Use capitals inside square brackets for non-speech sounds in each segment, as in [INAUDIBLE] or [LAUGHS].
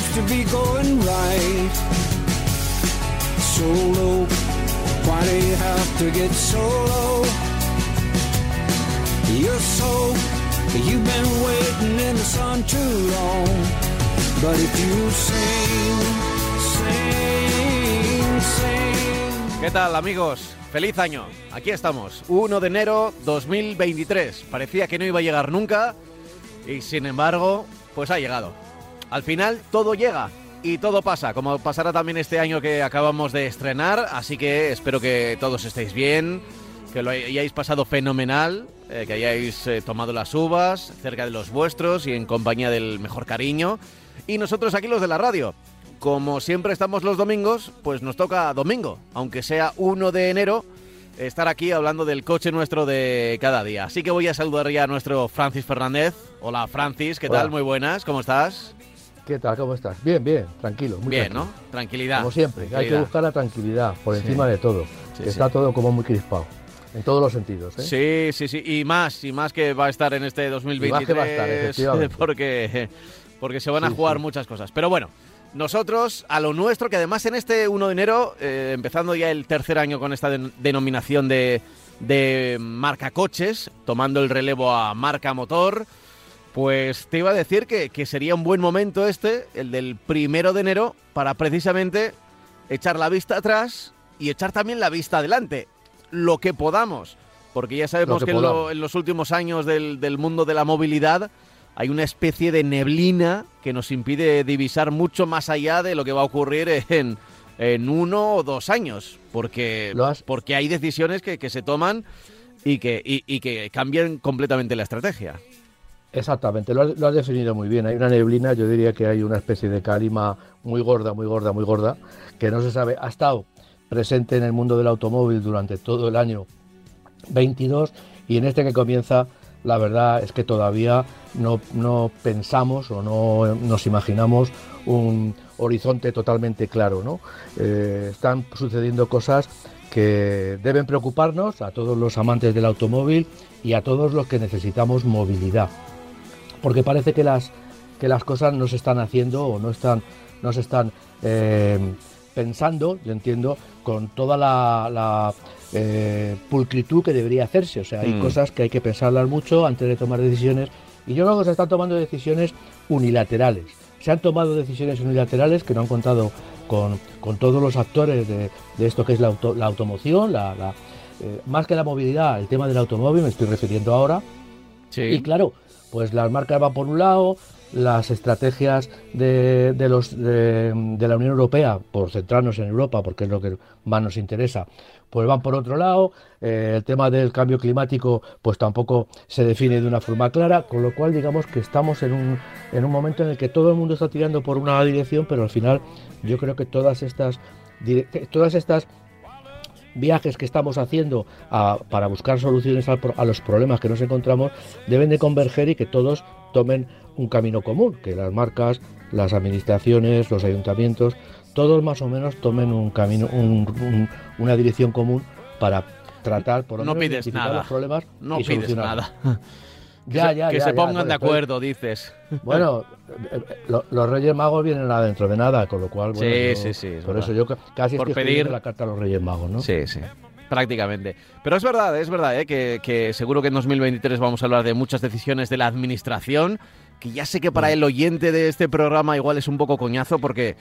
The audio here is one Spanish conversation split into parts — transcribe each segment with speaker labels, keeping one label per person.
Speaker 1: seems to be going right. Solo, why do you have to get so low? You're so, you've been waiting in the sun too long. But if you sing, sing, sing.
Speaker 2: ¿Qué tal amigos? Feliz año. Aquí estamos, 1 de enero 2023. Parecía que no iba a llegar nunca y sin embargo, pues ha llegado. Al final todo llega y todo pasa, como pasará también este año que acabamos de estrenar, así que espero que todos estéis bien, que lo hayáis pasado fenomenal, eh, que hayáis eh, tomado las uvas cerca de los vuestros y en compañía del mejor cariño. Y nosotros aquí los de la radio, como siempre estamos los domingos, pues nos toca domingo, aunque sea 1 de enero, estar aquí hablando del coche nuestro de cada día. Así que voy a saludar ya a nuestro Francis Fernández. Hola Francis, ¿qué
Speaker 3: Hola.
Speaker 2: tal? Muy buenas, ¿cómo estás?
Speaker 3: ¿Qué tal? ¿Cómo estás? Bien, bien, tranquilo. Muy
Speaker 2: Bien,
Speaker 3: tranquilo.
Speaker 2: ¿no? Tranquilidad.
Speaker 3: Como siempre, hay que buscar la tranquilidad por
Speaker 2: Sí.
Speaker 3: encima de todo.
Speaker 2: Sí,
Speaker 3: que
Speaker 2: sí.
Speaker 3: está todo como muy crispado. En todos los sentidos. ¿eh?
Speaker 2: Sí, sí, sí. Y más, y más que va a estar en este 2023.
Speaker 3: que va a estar, efectivamente. [LAUGHS]
Speaker 2: porque, porque se van a jugar muchas cosas. Pero bueno, nosotros a lo nuestro, que además en este 1 de enero, eh, empezando ya el tercer año con esta den- denominación de, de marca coches, tomando el relevo a marca motor, pues te iba a decir que, que sería un buen momento este, el del primero de enero, para precisamente echar la vista atrás y echar también la vista adelante, lo que podamos, porque ya sabemos
Speaker 3: Lo
Speaker 2: que,
Speaker 3: que
Speaker 2: en, lo- en los últimos años del, del mundo de la movilidad hay una especie de neblina que nos impide divisar mucho más allá de lo que va a ocurrir en, en uno o dos años, porque, porque hay decisiones que, que se toman y que, y- y que cambian completamente la estrategia.
Speaker 3: Exactamente, lo has, lo has definido muy bien. Hay una neblina, yo diría que hay una especie de calima muy gorda, muy gorda, muy gorda, que no se sabe. Ha estado presente en el mundo del automóvil durante todo el año 22 y en este que comienza, la verdad es que todavía no, pensamos o no nos imaginamos un horizonte totalmente claro. ¿no? Eh, están sucediendo cosas que deben preocuparnos a todos los amantes del automóvil y a todos los que necesitamos movilidad porque parece que las que las cosas no se están haciendo o no están no se están eh, pensando yo entiendo con toda la, la, eh, pulcritud que debería hacerse o sea hay
Speaker 2: Mm.
Speaker 3: cosas que hay que pensarlas mucho antes de tomar decisiones y yo creo que se están tomando decisiones unilaterales se han tomado decisiones unilaterales que no han contado con, con todos los actores de, de esto que es la, auto- la automoción la, la, eh, más que la movilidad el tema del automóvil me estoy refiriendo ahora
Speaker 2: Sí.
Speaker 3: y claro, pues las marcas van por un lado, las estrategias de, de la Unión Europea, por centrarnos en Europa, porque es lo que más nos interesa, pues van por otro lado. Eh, el tema del cambio climático, pues tampoco se define de una forma clara, con lo cual digamos que estamos en un, en un momento en el que todo el mundo está tirando por una dirección, pero al final yo creo que todas estas, todas estas viajes que estamos haciendo a- para buscar soluciones pro- a, los problemas que nos encontramos deben de converger y que todos tomen un camino común, que las marcas, las administraciones, los ayuntamientos, todos más o menos tomen un camino, un- un- una dirección común para tratar por lo
Speaker 2: No
Speaker 3: menos
Speaker 2: pides nada.
Speaker 3: los problemas
Speaker 2: No
Speaker 3: y
Speaker 2: pides nada. Que
Speaker 3: Ya,
Speaker 2: se,
Speaker 3: ya,
Speaker 2: que
Speaker 3: ya,
Speaker 2: se pongan
Speaker 3: joder,
Speaker 2: de acuerdo, dices. [LAUGHS]
Speaker 3: Bueno, eh, eh, lo- los Reyes Magos vienen adentro de nada, con lo cual, bueno,
Speaker 2: Sí,
Speaker 3: yo-
Speaker 2: sí, sí, es
Speaker 3: por
Speaker 2: verdad.
Speaker 3: eso yo ca- casi
Speaker 2: Por
Speaker 3: estoy
Speaker 2: pedir-
Speaker 3: la carta a los Reyes Magos, ¿no?
Speaker 2: Sí, sí. Prácticamente. Pero es verdad, es verdad, ¿eh? que, que seguro que en 2023 vamos a hablar de muchas decisiones de la administración, que ya sé que
Speaker 3: Mm.
Speaker 2: para el oyente de este programa igual es un poco coñazo porque,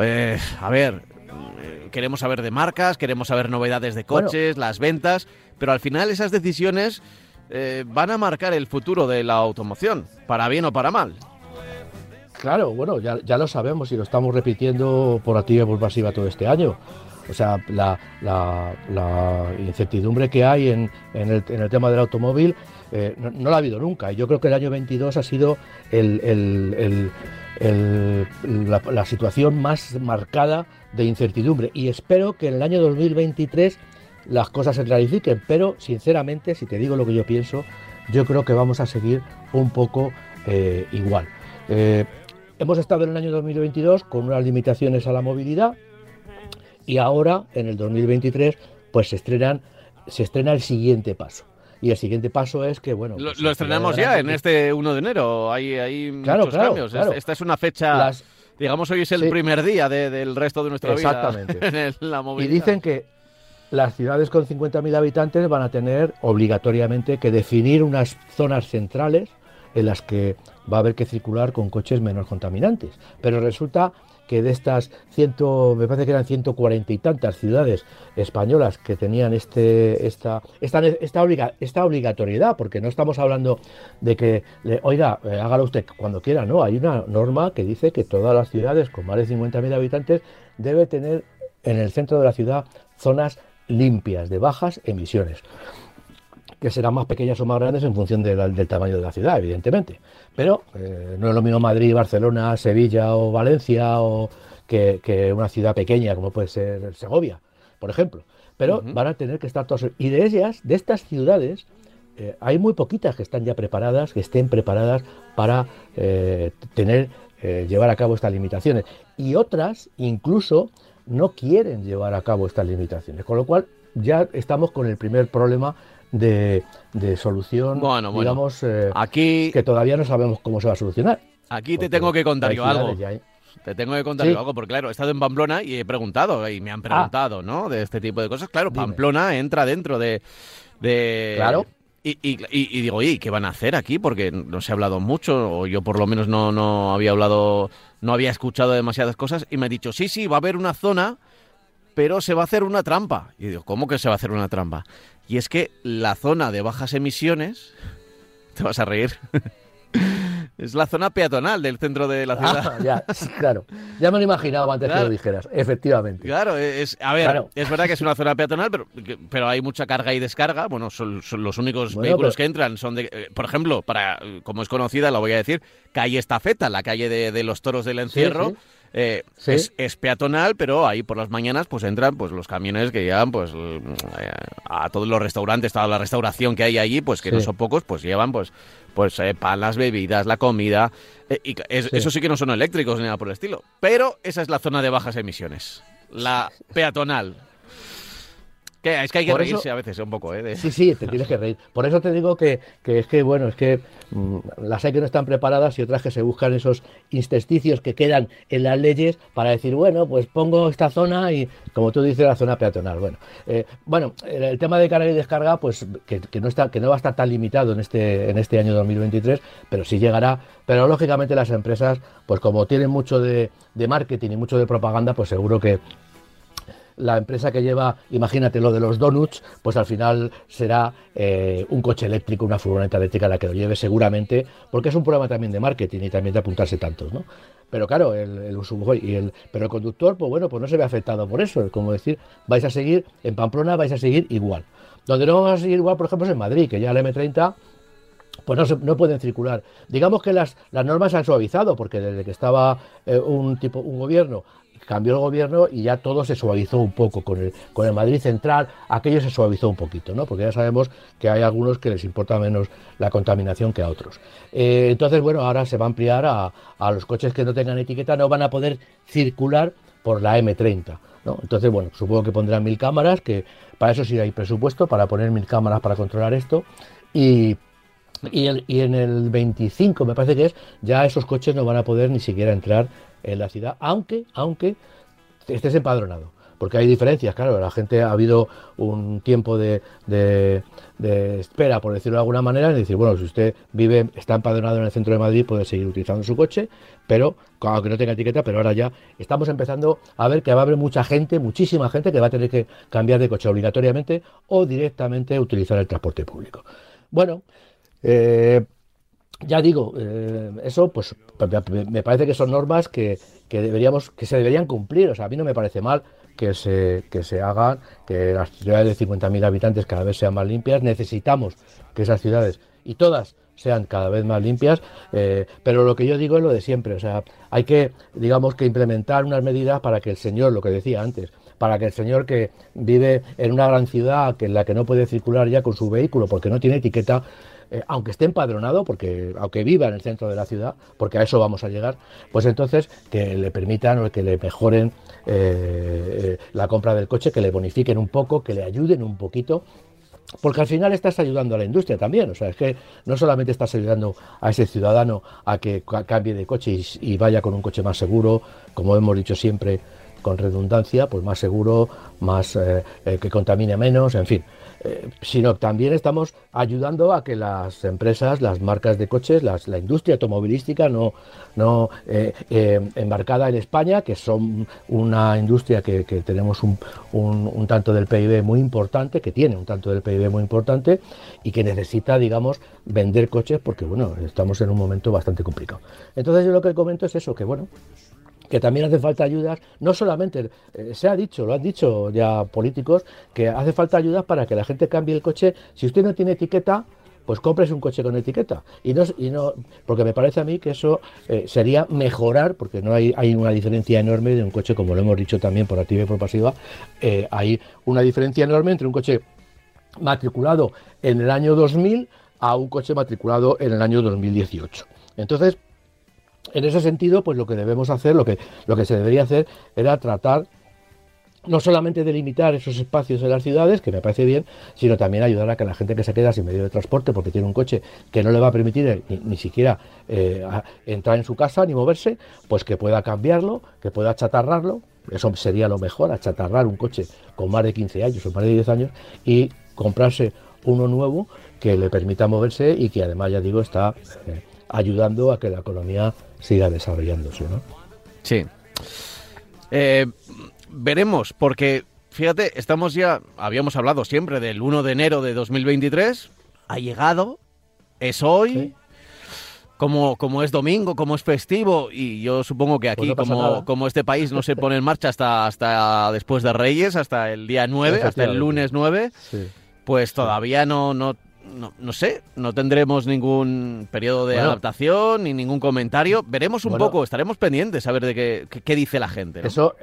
Speaker 2: eh, a ver, queremos saber de marcas, queremos saber novedades de
Speaker 3: Bueno.
Speaker 2: coches, las ventas, pero al final esas decisiones eh, van a marcar el futuro de la automoción, para bien o para mal.
Speaker 3: Claro, bueno, ya, lo sabemos y lo estamos repitiendo por activa y por pasiva todo este año. O sea, la, incertidumbre que hay en, el, tema del automóvil eh, no, la ha habido nunca. Y yo creo que el año 22 ha sido la, la situación más marcada de incertidumbre. Y espero que en el año 2023 las cosas se clarifiquen. Pero, sinceramente, si te digo lo que yo pienso, yo creo que vamos a seguir un poco eh, igual. Eh, hemos estado en el año 2022 con unas limitaciones a la movilidad y ahora en el 2023 pues se estrenan se estrena el siguiente paso Y el siguiente paso es que, bueno...
Speaker 2: Lo,
Speaker 3: pues,
Speaker 2: lo estrenamos ya en este 1 de enero. Hay, hay
Speaker 3: Claro,
Speaker 2: muchos
Speaker 3: claro,
Speaker 2: cambios.
Speaker 3: claro.
Speaker 2: Esta es una fecha...
Speaker 3: Las-
Speaker 2: Digamos, hoy es el
Speaker 3: Sí.
Speaker 2: primer día de- del resto de nuestra
Speaker 3: Exactamente. [LAUGHS]
Speaker 2: vida la
Speaker 3: Y dicen que las ciudades con 50.000 habitantes van a tener obligatoriamente que definir unas zonas centrales en las que va a haber que circular con coches menos contaminantes. Pero resulta que de estas ciento, me parece que eran 140 y tantas ciudades españolas que tenían este, esta, esta, esta, obliga- esta obligatoriedad, porque no estamos hablando de que, le- oiga, eh, hágalo usted cuando quiera, no, hay una norma que dice que todas las ciudades con más de 50.000 habitantes debe tener en el centro de la ciudad zonas limpias, de bajas emisiones, que serán más pequeñas o más grandes en función de la- del tamaño de la ciudad, evidentemente. Pero eh, no es lo mismo Madrid, Barcelona, Sevilla o Valencia o que, que una ciudad pequeña como puede ser Segovia, por ejemplo. Pero van a tener que estar todos... Y de ellas, de estas ciudades, eh, hay muy poquitas que están ya preparadas, que estén preparadas para eh, tener, eh, llevar a cabo estas limitaciones. Y otras, incluso, no quieren llevar a cabo estas limitaciones. Con lo cual, ya estamos con el primer problema de, de solución,
Speaker 2: Bueno, bueno.
Speaker 3: digamos, eh,
Speaker 2: Aquí,
Speaker 3: que todavía no sabemos cómo se va a solucionar.
Speaker 2: aquí te tengo que contar yo algo.
Speaker 3: ya, ¿eh?
Speaker 2: Te tengo que contar
Speaker 3: Sí.
Speaker 2: yo algo, porque claro, he estado en Pamplona y he preguntado, y me han preguntado, ¿no? De este tipo de cosas. Claro,
Speaker 3: Dime.
Speaker 2: Pamplona entra dentro de... de...
Speaker 3: Claro.
Speaker 2: Y, y- y- y digo, oye, ¿qué van a hacer aquí? Porque no se ha hablado mucho, o yo por lo menos no, no había hablado, no había escuchado demasiadas cosas, y me ha dicho, sí, sí, va a haber una zona, pero se va a hacer una trampa. Y digo, ¿cómo que se va a hacer una trampa? Y es que la zona de bajas emisiones, [LAUGHS] te vas a reír, es la zona peatonal del centro de la ciudad.
Speaker 3: Ah, ya, claro. Ya me lo imaginaba antes
Speaker 2: Claro.
Speaker 3: que lo dijeras, efectivamente.
Speaker 2: Claro, es, a ver,
Speaker 3: Claro.
Speaker 2: es verdad que es una zona peatonal, pero, pero hay mucha carga y descarga. Bueno, son, son los únicos
Speaker 3: Bueno,
Speaker 2: vehículos
Speaker 3: pero-
Speaker 2: que entran son de, eh, por ejemplo, para como es conocida, lo voy a decir, calle Estafeta, la calle de, de los toros del encierro.
Speaker 3: sí.
Speaker 2: Eh,
Speaker 3: Sí.
Speaker 2: es, es peatonal, pero ahí por las mañanas pues entran pues los camiones que llevan pues eh, a todos los restaurantes, toda la restauración que hay allí, pues que no son pocos, pues llevan pues pues eh, pan, las bebidas, la comida, eh, y es-
Speaker 3: Sí.
Speaker 2: eso sí que no son eléctricos ni nada por el estilo. Pero esa es la zona de bajas emisiones, la peatonal. Que es que hay que
Speaker 3: Por eso-
Speaker 2: reírse a veces un poco, ¿eh? de-
Speaker 3: Sí, sí, te tienes que reír. Por eso te digo que, que es que, bueno, es que mm, las hay que no están preparadas y otras que se buscan esos intersticios que quedan en las leyes para decir, bueno, pues pongo esta zona y, como tú dices, la zona peatonal. Bueno, eh, bueno el, el tema de carga y descarga, pues que, que no está, que no va a estar tan limitado en este, en este año 2023, pero sí llegará. Pero lógicamente las empresas, pues como tienen mucho de, de marketing y mucho de propaganda, pues seguro que la empresa que lleva, imagínate lo de los donuts, pues al final será eh, un coche eléctrico, una furgoneta eléctrica la que lo lleve seguramente, porque es un programa también de marketing y también de apuntarse tantos, ¿no? Pero claro, el, el usuario y el, pero el conductor, pues bueno, pues no se ve afectado por eso. Es como decir, vais a seguir, en Pamplona vais a seguir igual. Donde no vamos a seguir igual, por ejemplo, es en Madrid, que ya el M30 pues no, no pueden circular. Digamos que las, las normas se han suavizado, porque desde que estaba eh, un tipo, un gobierno, cambió el gobierno y ya todo se suavizó un poco. Con el, con el Madrid Central, aquello se suavizó un poquito, ¿no? Porque ya sabemos que hay algunos que les importa menos la contaminación que a otros. Eh, entonces, bueno, ahora se va a ampliar a, a los coches que no tengan etiqueta, no van a poder circular por la M30. ¿no? Entonces, bueno, supongo que pondrán mil cámaras, que para eso sí hay presupuesto, para poner mil cámaras para controlar esto. Y, y, el- y en el 25, me parece que es, ya esos coches no van a poder ni siquiera entrar en la ciudad, aunque, aunque estés empadronado. Porque hay diferencias, claro, la gente ha habido un tiempo de, de- espera, por decirlo de alguna manera, y decir, bueno, si usted vive, está empadronado en el centro de Madrid, puede seguir utilizando su coche, pero aunque no tenga etiqueta, pero ahora ya estamos empezando a ver que va a haber mucha gente, muchísima gente que va a tener que cambiar de coche obligatoriamente o directamente utilizar el transporte público. Bueno, eh, ya digo, eh, eso pues me- parece que son normas que, que deberíamos, que se deberían cumplir. O sea, a mí no me parece mal que se, que se hagan, que las ciudades de 50.000 habitantes cada vez sean más limpias. Necesitamos que esas ciudades, y todas sean cada vez más limpias, eh, pero lo que yo digo es lo de siempre, o sea, hay que, digamos, que implementar unas medidas para que el señor, lo que decía antes, para que el señor que vive en una gran ciudad que en la que no puede circular ya con su vehículo porque no tiene etiqueta, eh, aunque esté empadronado, porque aunque viva en el centro de la ciudad, porque a eso vamos a llegar, pues entonces que le permitan o que le mejoren eh, eh, la compra del coche, que le bonifiquen un poco, que le ayuden un poquito porque al final estás ayudando a la industria también, o sea, es que no solamente estás ayudando a ese ciudadano a que cambie de coche y, vaya con un coche más seguro, como hemos dicho siempre, con redundancia, pues más seguro, más que contamine menos, en fin. Eh, sino también estamos ayudando a que las empresas, las marcas de coches, la industria automovilística no, no eh, eh, embarcada en España, que son una industria que, tenemos un, un, tanto del PIB muy importante, que tiene un tanto del PIB muy importante y que necesita, digamos, vender coches porque, bueno, estamos en un momento bastante complicado. Entonces yo lo que comento es eso, que bueno, que también hace falta ayudas, no solamente, eh, se ha dicho, lo han dicho ya políticos, que hace falta ayudas para que la gente cambie el coche. Si usted no tiene etiqueta, pues compres un coche con etiqueta. Y no, y no porque me parece a mí que eso eh, sería mejorar, porque no hay, hay una diferencia enorme de un coche, como lo hemos dicho también por activa y por pasiva, eh, hay una diferencia enorme entre un coche matriculado en el año 2000 a un coche matriculado en el año 2018. Entonces, en ese sentido, pues lo que debemos hacer, lo que, lo que se debería hacer era tratar no solamente de limitar esos espacios en las ciudades, que me parece bien, sino también ayudar a que la gente que se queda sin medio de transporte porque tiene un coche que no le va a permitir eh, ni, siquiera eh, entrar en su casa ni moverse, pues que pueda cambiarlo, que pueda achatarrarlo. Eso sería lo mejor, achatarrar un coche con más de 15 años o más de 10 años y comprarse uno nuevo que le permita moverse y que además, ya digo, está eh, ayudando a que la economía siga desarrollándose, ¿no?
Speaker 2: Sí. Eh, veremos, porque fíjate, estamos ya, habíamos hablado siempre del 1 de enero de 2023, ha llegado, es hoy. Como, como es domingo, como es festivo, y yo supongo que aquí, pues como, como este país no se pone en marcha hasta, hasta después de Reyes, hasta el día 9, hasta el lunes 9, pues todavía no, no, no, no, sé, no tendremos ningún periodo de adaptación ni ningún comentario. Veremos un poco, estaremos pendientes a ver de qué, qué, dice la gente.
Speaker 3: Eso,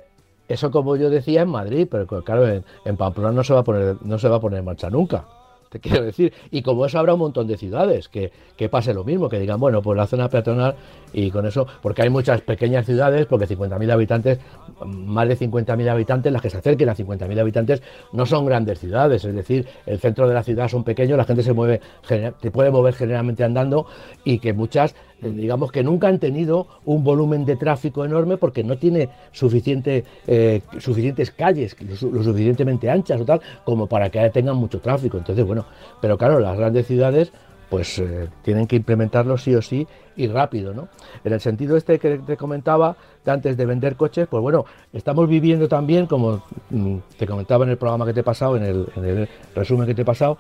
Speaker 3: eso como yo decía en Madrid, pero claro, en, en, Pamplona no se va a poner, no se va a poner en marcha nunca te quiero decir. Y como eso habrá un montón de ciudades que, que, pase lo mismo, que digan, bueno, pues la zona peatonal y con eso, porque hay muchas pequeñas ciudades, porque 50.000 habitantes, más de 50.000 habitantes, las que se acerquen a 50.000 habitantes, no son grandes ciudades, es decir, el centro de la ciudad son pequeños, la gente se mueve, se puede mover generalmente andando y que muchas digamos que nunca han tenido un volumen de tráfico enorme porque no tiene suficiente, eh, suficientes calles, lo, suficientemente anchas o tal, como para que tengan mucho tráfico. Entonces, bueno, pero claro, las grandes ciudades pues eh, tienen que implementarlo sí o sí y rápido, ¿no? En el sentido este que te comentaba antes de vender coches, pues bueno, estamos viviendo también, como mm, te comentaba en el programa que te he pasado, en el resumen que te he pasado,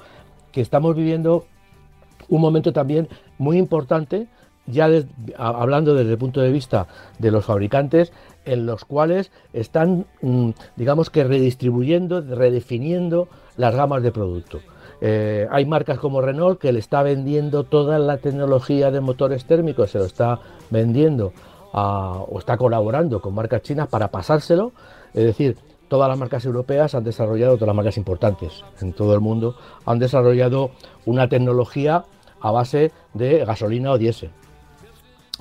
Speaker 3: que estamos viviendo un momento también muy importante ya hablando desde el punto de vista de los fabricantes, en los cuales están, mm, digamos que redistribuyendo, redefiniendo las gamas de producto. Eh, hay marcas como Renault que le está vendiendo toda la tecnología de motores térmicos, se lo está vendiendo o está colaborando con marcas chinas para pasárselo. Es decir, todas las marcas europeas han desarrollado, todas las marcas importantes en todo el mundo, han desarrollado una tecnología a base de gasolina o diésel.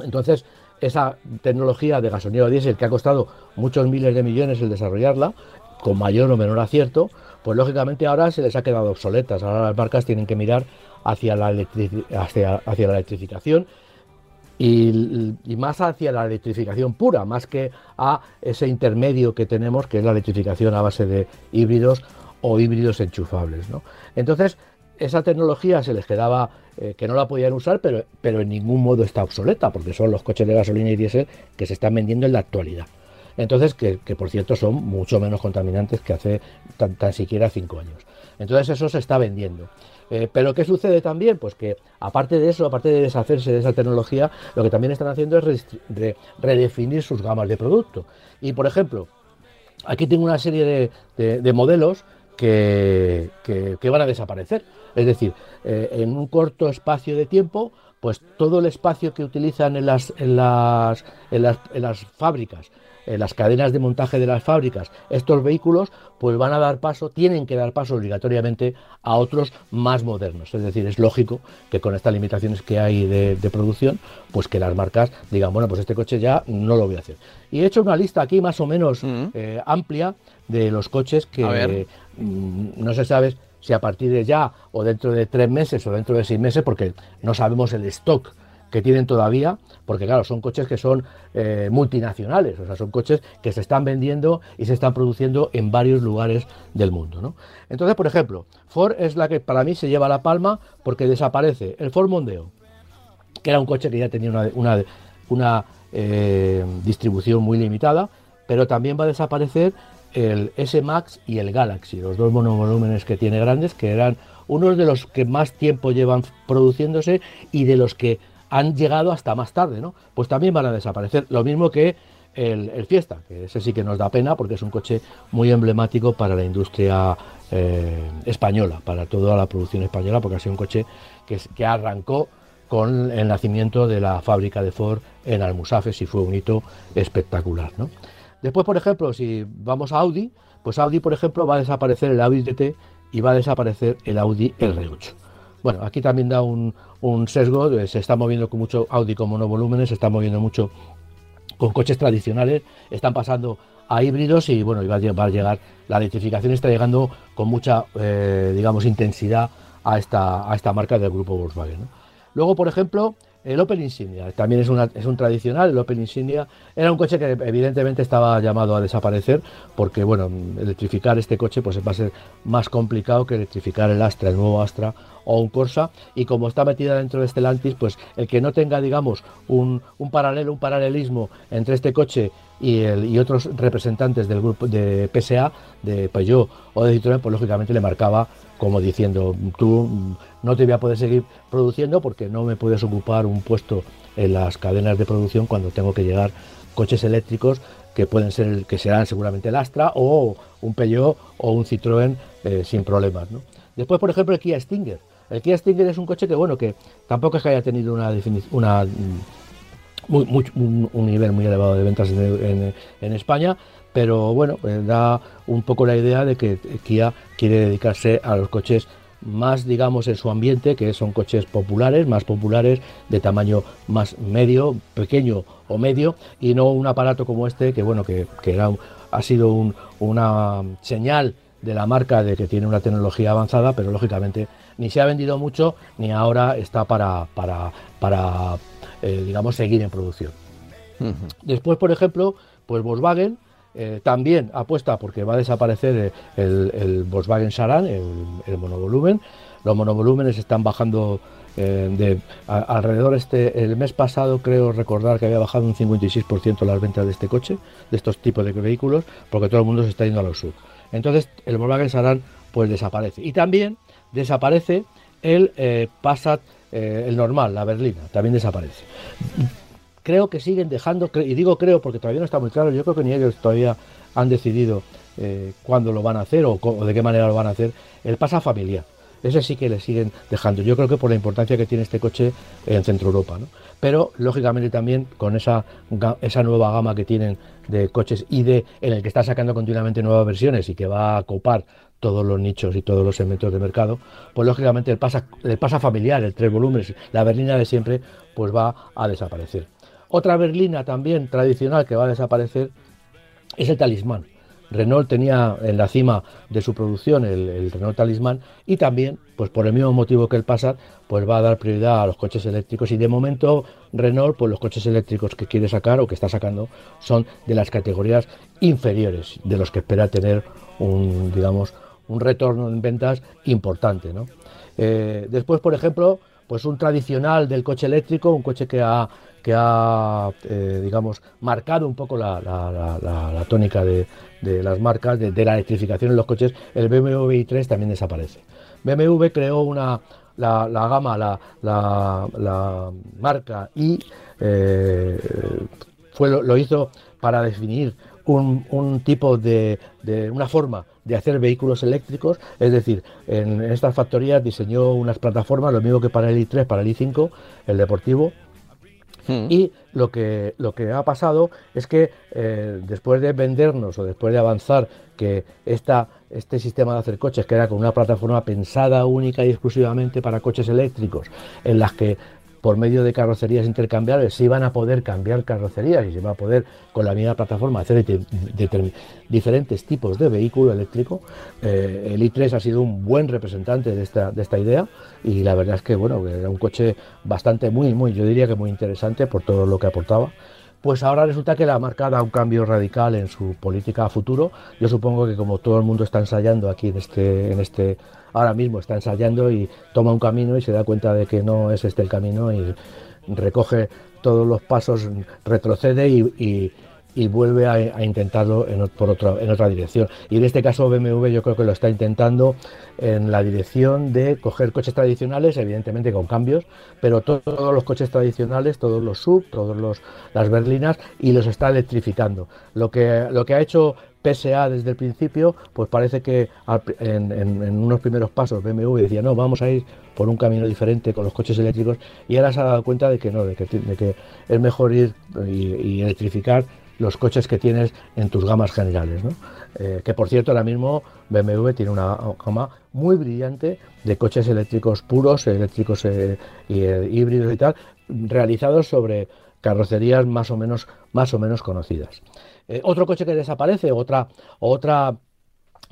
Speaker 3: Entonces, esa tecnología de gasolina o diésel que ha costado muchos miles de millones el desarrollarla, con mayor o menor acierto, pues lógicamente ahora se les ha quedado obsoletas. Ahora las marcas tienen que mirar hacia la, hacia, la electrificación y, más hacia la electrificación pura, más que a ese intermedio que tenemos, que es la electrificación a base de híbridos o híbridos enchufables. Entonces, esa tecnología se les quedaba eh, que no la podían usar, pero, pero en ningún modo está obsoleta, porque son los coches de gasolina y diésel que se están vendiendo en la actualidad. Entonces, que, por cierto son mucho menos contaminantes que hace tan, siquiera cinco años. Entonces eso se está vendiendo. Eh, pero ¿qué sucede también? Pues que aparte de eso, aparte de deshacerse de esa tecnología, lo que también están haciendo es redefinir sus gamas de producto. Y por ejemplo, aquí tengo una serie de, modelos que, van a desaparecer. Es decir, eh, en un corto espacio de tiempo, pues todo el espacio que utilizan en las, en las, en las, en las fábricas, en las cadenas de montaje de las fábricas, estos vehículos pues van a dar paso, tienen que dar paso obligatoriamente a otros más modernos. Es decir, es lógico que con estas limitaciones que hay de, producción, pues que las marcas digan, bueno, pues este coche ya no lo voy a hacer. Y he hecho una lista aquí más o menos eh, amplia de los coches que mm, no se sabe si a partir de ya o dentro de tres meses o dentro de seis meses, porque no sabemos el stock que tienen todavía, porque claro, son coches que son eh, multinacionales, o sea, son coches que se están vendiendo y se están produciendo en varios lugares del mundo. ¿no? Entonces, por ejemplo, Ford es la que para mí se lleva la palma porque desaparece el Ford Mondeo, que era un coche que ya tenía una, una, eh, distribución muy limitada, pero también va a desaparecer el S-Max y el Galaxy, los dos monovolúmenes que tiene grandes, que eran unos de los que más tiempo llevan produciéndose y de los que han llegado hasta más tarde, ¿no? Pues también van a desaparecer. Lo mismo que el, Fiesta, que ese sí que nos da pena porque es un coche muy emblemático para la industria eh, española, para toda la producción española, porque ha sido un coche que, arrancó con el nacimiento de la fábrica de Ford en Almusafes y fue un hito espectacular, ¿no? Después, por ejemplo, si vamos a Audi, pues Audi, por ejemplo, va a desaparecer el Audi TT y va a desaparecer el Audi R8. Bueno, aquí también da un, sesgo, se está moviendo con mucho Audi con monovolúmenes, se está moviendo mucho con coches tradicionales, están pasando a híbridos y bueno, va a llegar, la electrificación está llegando con mucha, eh, digamos, intensidad a esta, a esta marca del grupo Volkswagen. Luego, por ejemplo, el Opel Insignia también es, es un tradicional, el Opel Insignia. Era un coche que evidentemente estaba llamado a desaparecer porque, bueno, electrificar este coche pues va a ser más complicado que electrificar el Astra, el nuevo Astra o un Corsa. Y como está metida dentro de Stellantis, pues el que no tenga, digamos, un, paralelo, un paralelismo entre este coche y, el, y otros representantes del grupo de PSA, de Peugeot o de Citroën, pues lógicamente le marcaba como diciendo, tú no te voy a poder seguir produciendo porque no me puedes ocupar un puesto en las cadenas de producción cuando tengo que llegar coches eléctricos que pueden ser, que serán seguramente el Astra o un Peugeot o un Citroën eh, sin problemas. Después, por ejemplo, el Kia Stinger. El Kia Stinger es un coche que, bueno, que tampoco es que haya tenido una, una mm, un, nivel muy elevado de ventas en, España, pero bueno, eh, da un poco la idea de que Kia quiere dedicarse a los coches más, digamos, en su ambiente, que son coches populares, más populares, de tamaño más medio, pequeño o medio, y no un aparato como este, que bueno, que, era, ha sido una señal de la marca de que tiene una tecnología avanzada, pero lógicamente ni se ha vendido mucho, ni ahora está para, para eh, digamos, seguir en producción. Después, por ejemplo, pues Volkswagen, eh, también apuesta porque va a desaparecer el, Volkswagen Saran, el, monovolumen. Los monovolúmenes están bajando eh, de alrededor este el mes pasado creo recordar que había bajado un 56% las ventas de este coche, de estos tipos de vehículos, porque todo el mundo se está yendo a los sur. Entonces el Volkswagen Saran pues desaparece. Y también desaparece el eh, Passat, el normal, la berlina, también desaparece creo que siguen dejando, y digo creo porque todavía no está muy claro, yo creo que ni ellos todavía han decidido eh, cuándo lo van a hacer o, de qué manera lo van a hacer, el pasa familiar. Ese sí que le siguen dejando. Yo creo que por la importancia que tiene este coche en Centro Europa. ¿no? Pero lógicamente también con esa, esa nueva gama que tienen de coches ID en el que está sacando continuamente nuevas versiones y que va a copar todos los nichos y todos los segmentos de mercado, pues lógicamente el pasa, el pasa familiar, el tres volúmenes, la berlina de siempre, pues va a desaparecer. Otra berlina también tradicional que va a desaparecer es el talismán. Renault tenía en la cima de su producción el, Renault Talismán y también, pues por el mismo motivo que el Passat, pues va a dar prioridad a los coches eléctricos y de momento Renault, pues los coches eléctricos que quiere sacar o que está sacando son de las categorías inferiores, de los que espera tener un, digamos, un retorno en ventas importante, eh, después, por ejemplo, pues un tradicional del coche eléctrico, un coche que ha que ha, eh, digamos, marcado un poco la, tónica de, las marcas, de, la electrificación en los coches, el BMW i3 también desaparece. BMW creó una, la, gama, la, marca y eh, fue, lo, hizo para definir un, tipo de, una forma de hacer vehículos eléctricos, es decir, en estas factorías diseñó unas plataformas, lo mismo que para el i3, para el i5, el deportivo, Hmm. Y lo que, lo que ha pasado es que eh, después de vendernos o después de avanzar que esta, este sistema de hacer coches, que era con una plataforma pensada única y exclusivamente para coches eléctricos, en las que por medio de carrocerías intercambiables se iban a poder cambiar carrocerías y se va a poder con la misma plataforma hacer diferentes tipos de vehículo eléctrico. Eh, el i3 ha sido un buen representante de esta, de esta idea y la verdad es que bueno, era un coche bastante muy, muy, yo diría que muy interesante por todo lo que aportaba pues ahora resulta que la marca da un cambio radical en su política a futuro. Yo supongo que como todo el mundo está ensayando aquí en este, en este, ahora mismo está ensayando y toma un camino y se da cuenta de que no es este el camino y recoge todos los pasos, retrocede y, y vuelve a, intentarlo en, por en otra dirección. Y en este caso BMW yo creo que lo está intentando en la dirección de coger coches tradicionales, evidentemente con cambios, pero todos los coches tradicionales, todos los sub, todas las berlinas, y los está electrificando. Lo que, lo que ha hecho PSA desde el principio, pues parece que en, unos primeros pasos BMW decía, no, vamos a ir por un camino diferente con los coches eléctricos, y ahora se ha dado cuenta de que no, de que es mejor ir y electrificar los coches que tienes en tus gamas generales. Eh, que por cierto, ahora mismo BMW tiene una gama muy brillante de coches eléctricos puros, eléctricos eh, y eh, híbridos y tal, realizados sobre carrocerías más o menos, más o menos conocidas. otro coche que desaparece, otra, otra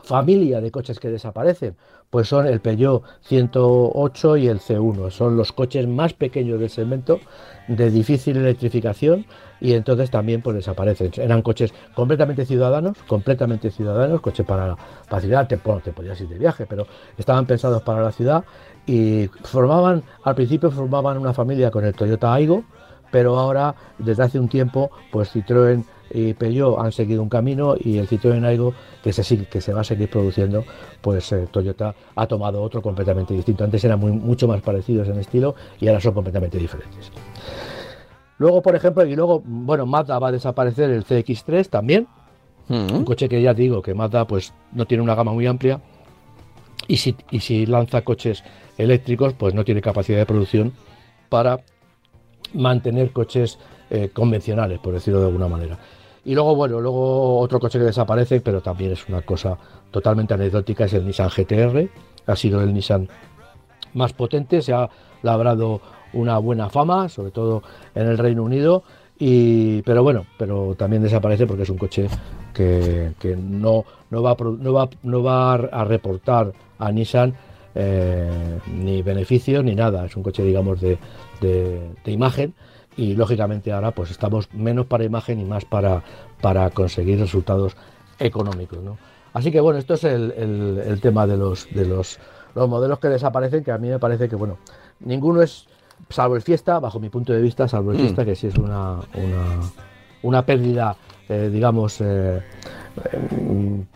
Speaker 3: familia de coches que desaparecen, pues son el Peugeot 108 y el C1. Son los coches más pequeños del segmento, de difícil electrificación y entonces también pues desaparecen. Eran coches completamente ciudadanos, completamente ciudadanos, coches para la ciudad, te, te podías ir de viaje, pero estaban pensados para la ciudad y formaban, al principio formaban una familia con el Toyota Aigo, pero ahora desde hace un tiempo pues Citroën y Peugeot han seguido un camino y el Citroën Aigo que se sigue, que se va a seguir produciendo, pues eh, Toyota ha tomado otro completamente distinto. Antes eran muy, mucho más parecidos en estilo y ahora son completamente diferentes. Luego, por ejemplo, y luego, bueno, Mazda va a desaparecer el CX3 también. Mm. Un coche que ya digo que Mazda pues no tiene una gama muy amplia. Y si, y si lanza coches eléctricos, pues no tiene capacidad de producción para mantener coches eh, convencionales, por decirlo de alguna manera. Y luego, bueno, luego otro coche que desaparece, pero también es una cosa totalmente anecdótica, es el Nissan GTR. Ha sido el Nissan más potente, se ha labrado una buena fama, sobre todo en el Reino Unido. Y, pero bueno, pero también desaparece porque es un coche que, no, no, va, no, va, no va a reportar a Nissan eh, ni beneficios ni nada. Es un coche, digamos, de, de imagen y lógicamente ahora pues estamos menos para imagen y más para, para conseguir resultados económicos. ¿no? Así que bueno, esto es el, tema de los, de los, los modelos que desaparecen, que a mí me parece que bueno, ninguno es, salvo el Fiesta, bajo mi punto de vista, salvo el mm. Fiesta, que sí es una, una, una pérdida, eh, digamos, eh,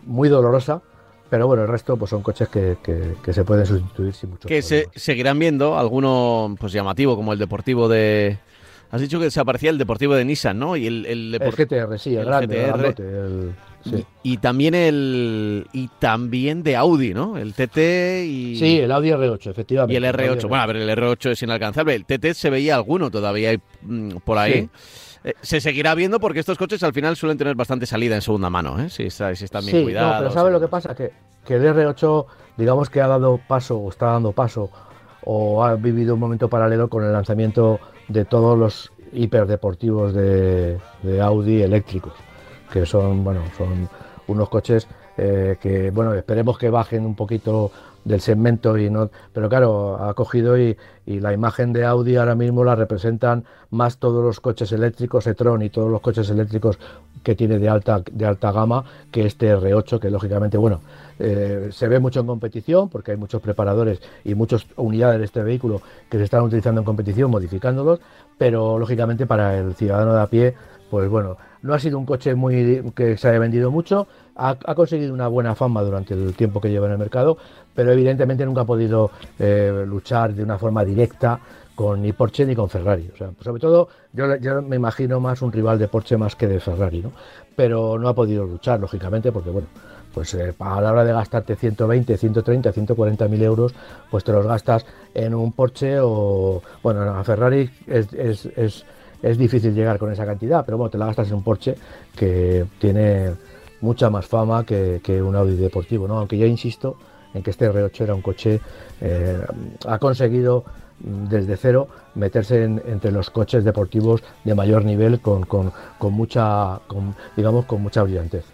Speaker 3: muy dolorosa, pero bueno, el resto pues son coches que, que, se pueden sustituir sin mucho
Speaker 2: Que se seguirán viendo, alguno pues llamativo como el deportivo de, Has dicho que desaparecía el deportivo de Nissan, ¿no? Y el, el,
Speaker 3: GTR, sí, el, grande,
Speaker 2: Y, también el y también de Audi, ¿no? El TT y
Speaker 3: Sí, el Audi R8, efectivamente.
Speaker 2: Y el R8, bueno, a ver, el R8 es inalcanzable. El TT se veía alguno todavía mm, por ahí. Eh, se seguirá viendo porque estos coches al final suelen tener bastante salida en segunda mano, ¿eh? si, si están bien cuidados.
Speaker 3: No, pero ¿sabes lo que pasa? Que, que el R8, digamos que ha dado paso o está dando paso o ha vivido un momento paralelo con el lanzamiento de todos los hiperdeportivos de, de Audi eléctricos, que son, bueno, son unos coches eh, que, bueno, esperemos que bajen un poquito del segmento y no, pero claro, ha cogido y, y, la imagen de Audi ahora mismo la representan más todos los coches eléctricos e-tron y todos los coches eléctricos que tiene de alta de alta gama que este R8 que lógicamente bueno eh, se ve mucho en competición porque hay muchos preparadores y muchas unidades de este vehículo que se están utilizando en competición modificándolos, pero lógicamente para el ciudadano de a pie, pues bueno, no ha sido un coche muy que se haya vendido mucho, ha, conseguido una buena fama durante el tiempo que lleva en el mercado, pero evidentemente nunca ha podido eh, luchar de una forma directa con ni Porsche ni con Ferrari. O sea, sobre todo, yo, me imagino más un rival de Porsche más que de Ferrari, ¿no? Pero no ha podido luchar, lógicamente, porque bueno, pues eh, a la hora de gastarte 120, 130, 140 mil euros, pues te los gastas en un Porsche o, bueno, a Ferrari es, es, es, difícil llegar con esa cantidad, pero bueno, te la gastas en un Porsche que tiene mucha más fama que, un Audi deportivo, ¿no? Aunque yo insisto en que este R8 era un coche, eh, ha conseguido mm, desde cero meterse entre los coches deportivos de mayor nivel con, mucha, digamos, con mucha brillantez.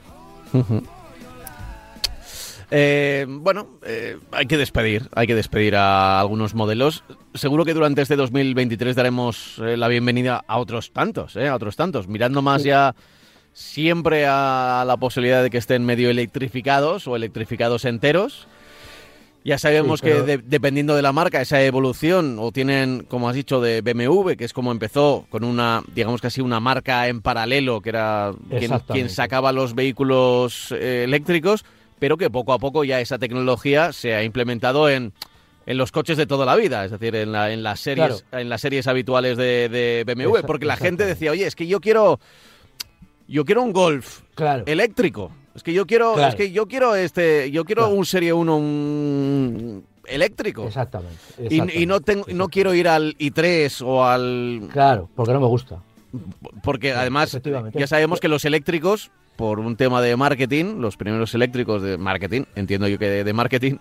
Speaker 2: Eh, bueno, eh, hay que despedir, hay que despedir a algunos modelos. Seguro que durante este 2023 daremos eh, la bienvenida a otros tantos, a otros tantos, mirando más ya siempre a la posibilidad de que estén medio electrificados o electrificados enteros. Ya sabemos que dependiendo de la marca, esa evolución, o tienen, como has dicho, de BMW, que es como empezó con una, digamos que así, una marca en paralelo, que era quien, sacaba los vehículos eléctricos, pero que poco a poco ya esa tecnología se ha implementado en, en los coches de toda la vida, es decir, en, la, en las series en las series habituales de, BMW, porque la gente decía, oye, es que yo quiero yo quiero un Golf eléctrico, es que yo quiero es que yo quiero este yo quiero un Serie 1 un eléctrico.
Speaker 3: Exactamente.
Speaker 2: Y, no tengo no quiero ir al i3 o al
Speaker 3: Claro, porque no me gusta.
Speaker 2: Porque además ya sabemos que los eléctricos por un tema de marketing, los primeros eléctricos de marketing, entiendo yo que de, marketing,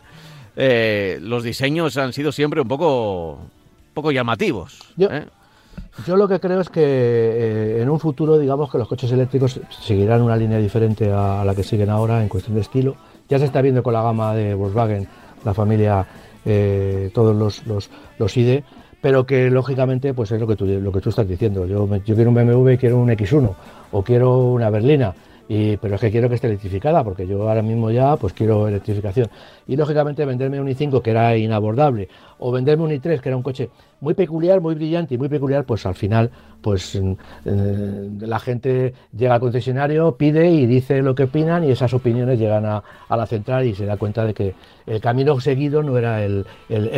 Speaker 2: eh, los diseños han sido siempre un poco, poco llamativos.
Speaker 3: Yo, ¿eh? yo lo que creo es que eh, en un futuro, digamos que los coches eléctricos seguirán una línea diferente a, la que siguen ahora en cuestión de estilo. Ya se está viendo con la gama de Volkswagen, la familia, todos los, los, los ID, pero que lógicamente pues es lo que tú, lo que tú estás diciendo. Yo, yo quiero un BMW, quiero un X1 o quiero una berlina pero es que quiero que esté electrificada, porque yo ahora mismo ya pues quiero electrificación. Y lógicamente venderme un i5 que era inabordable, o venderme un i3 que era un coche muy peculiar, muy brillante y muy peculiar, pues al final pues eh, la gente llega al concesionario, pide y dice lo que opinan y esas opiniones llegan a, la central y se da cuenta de que el camino seguido no era el,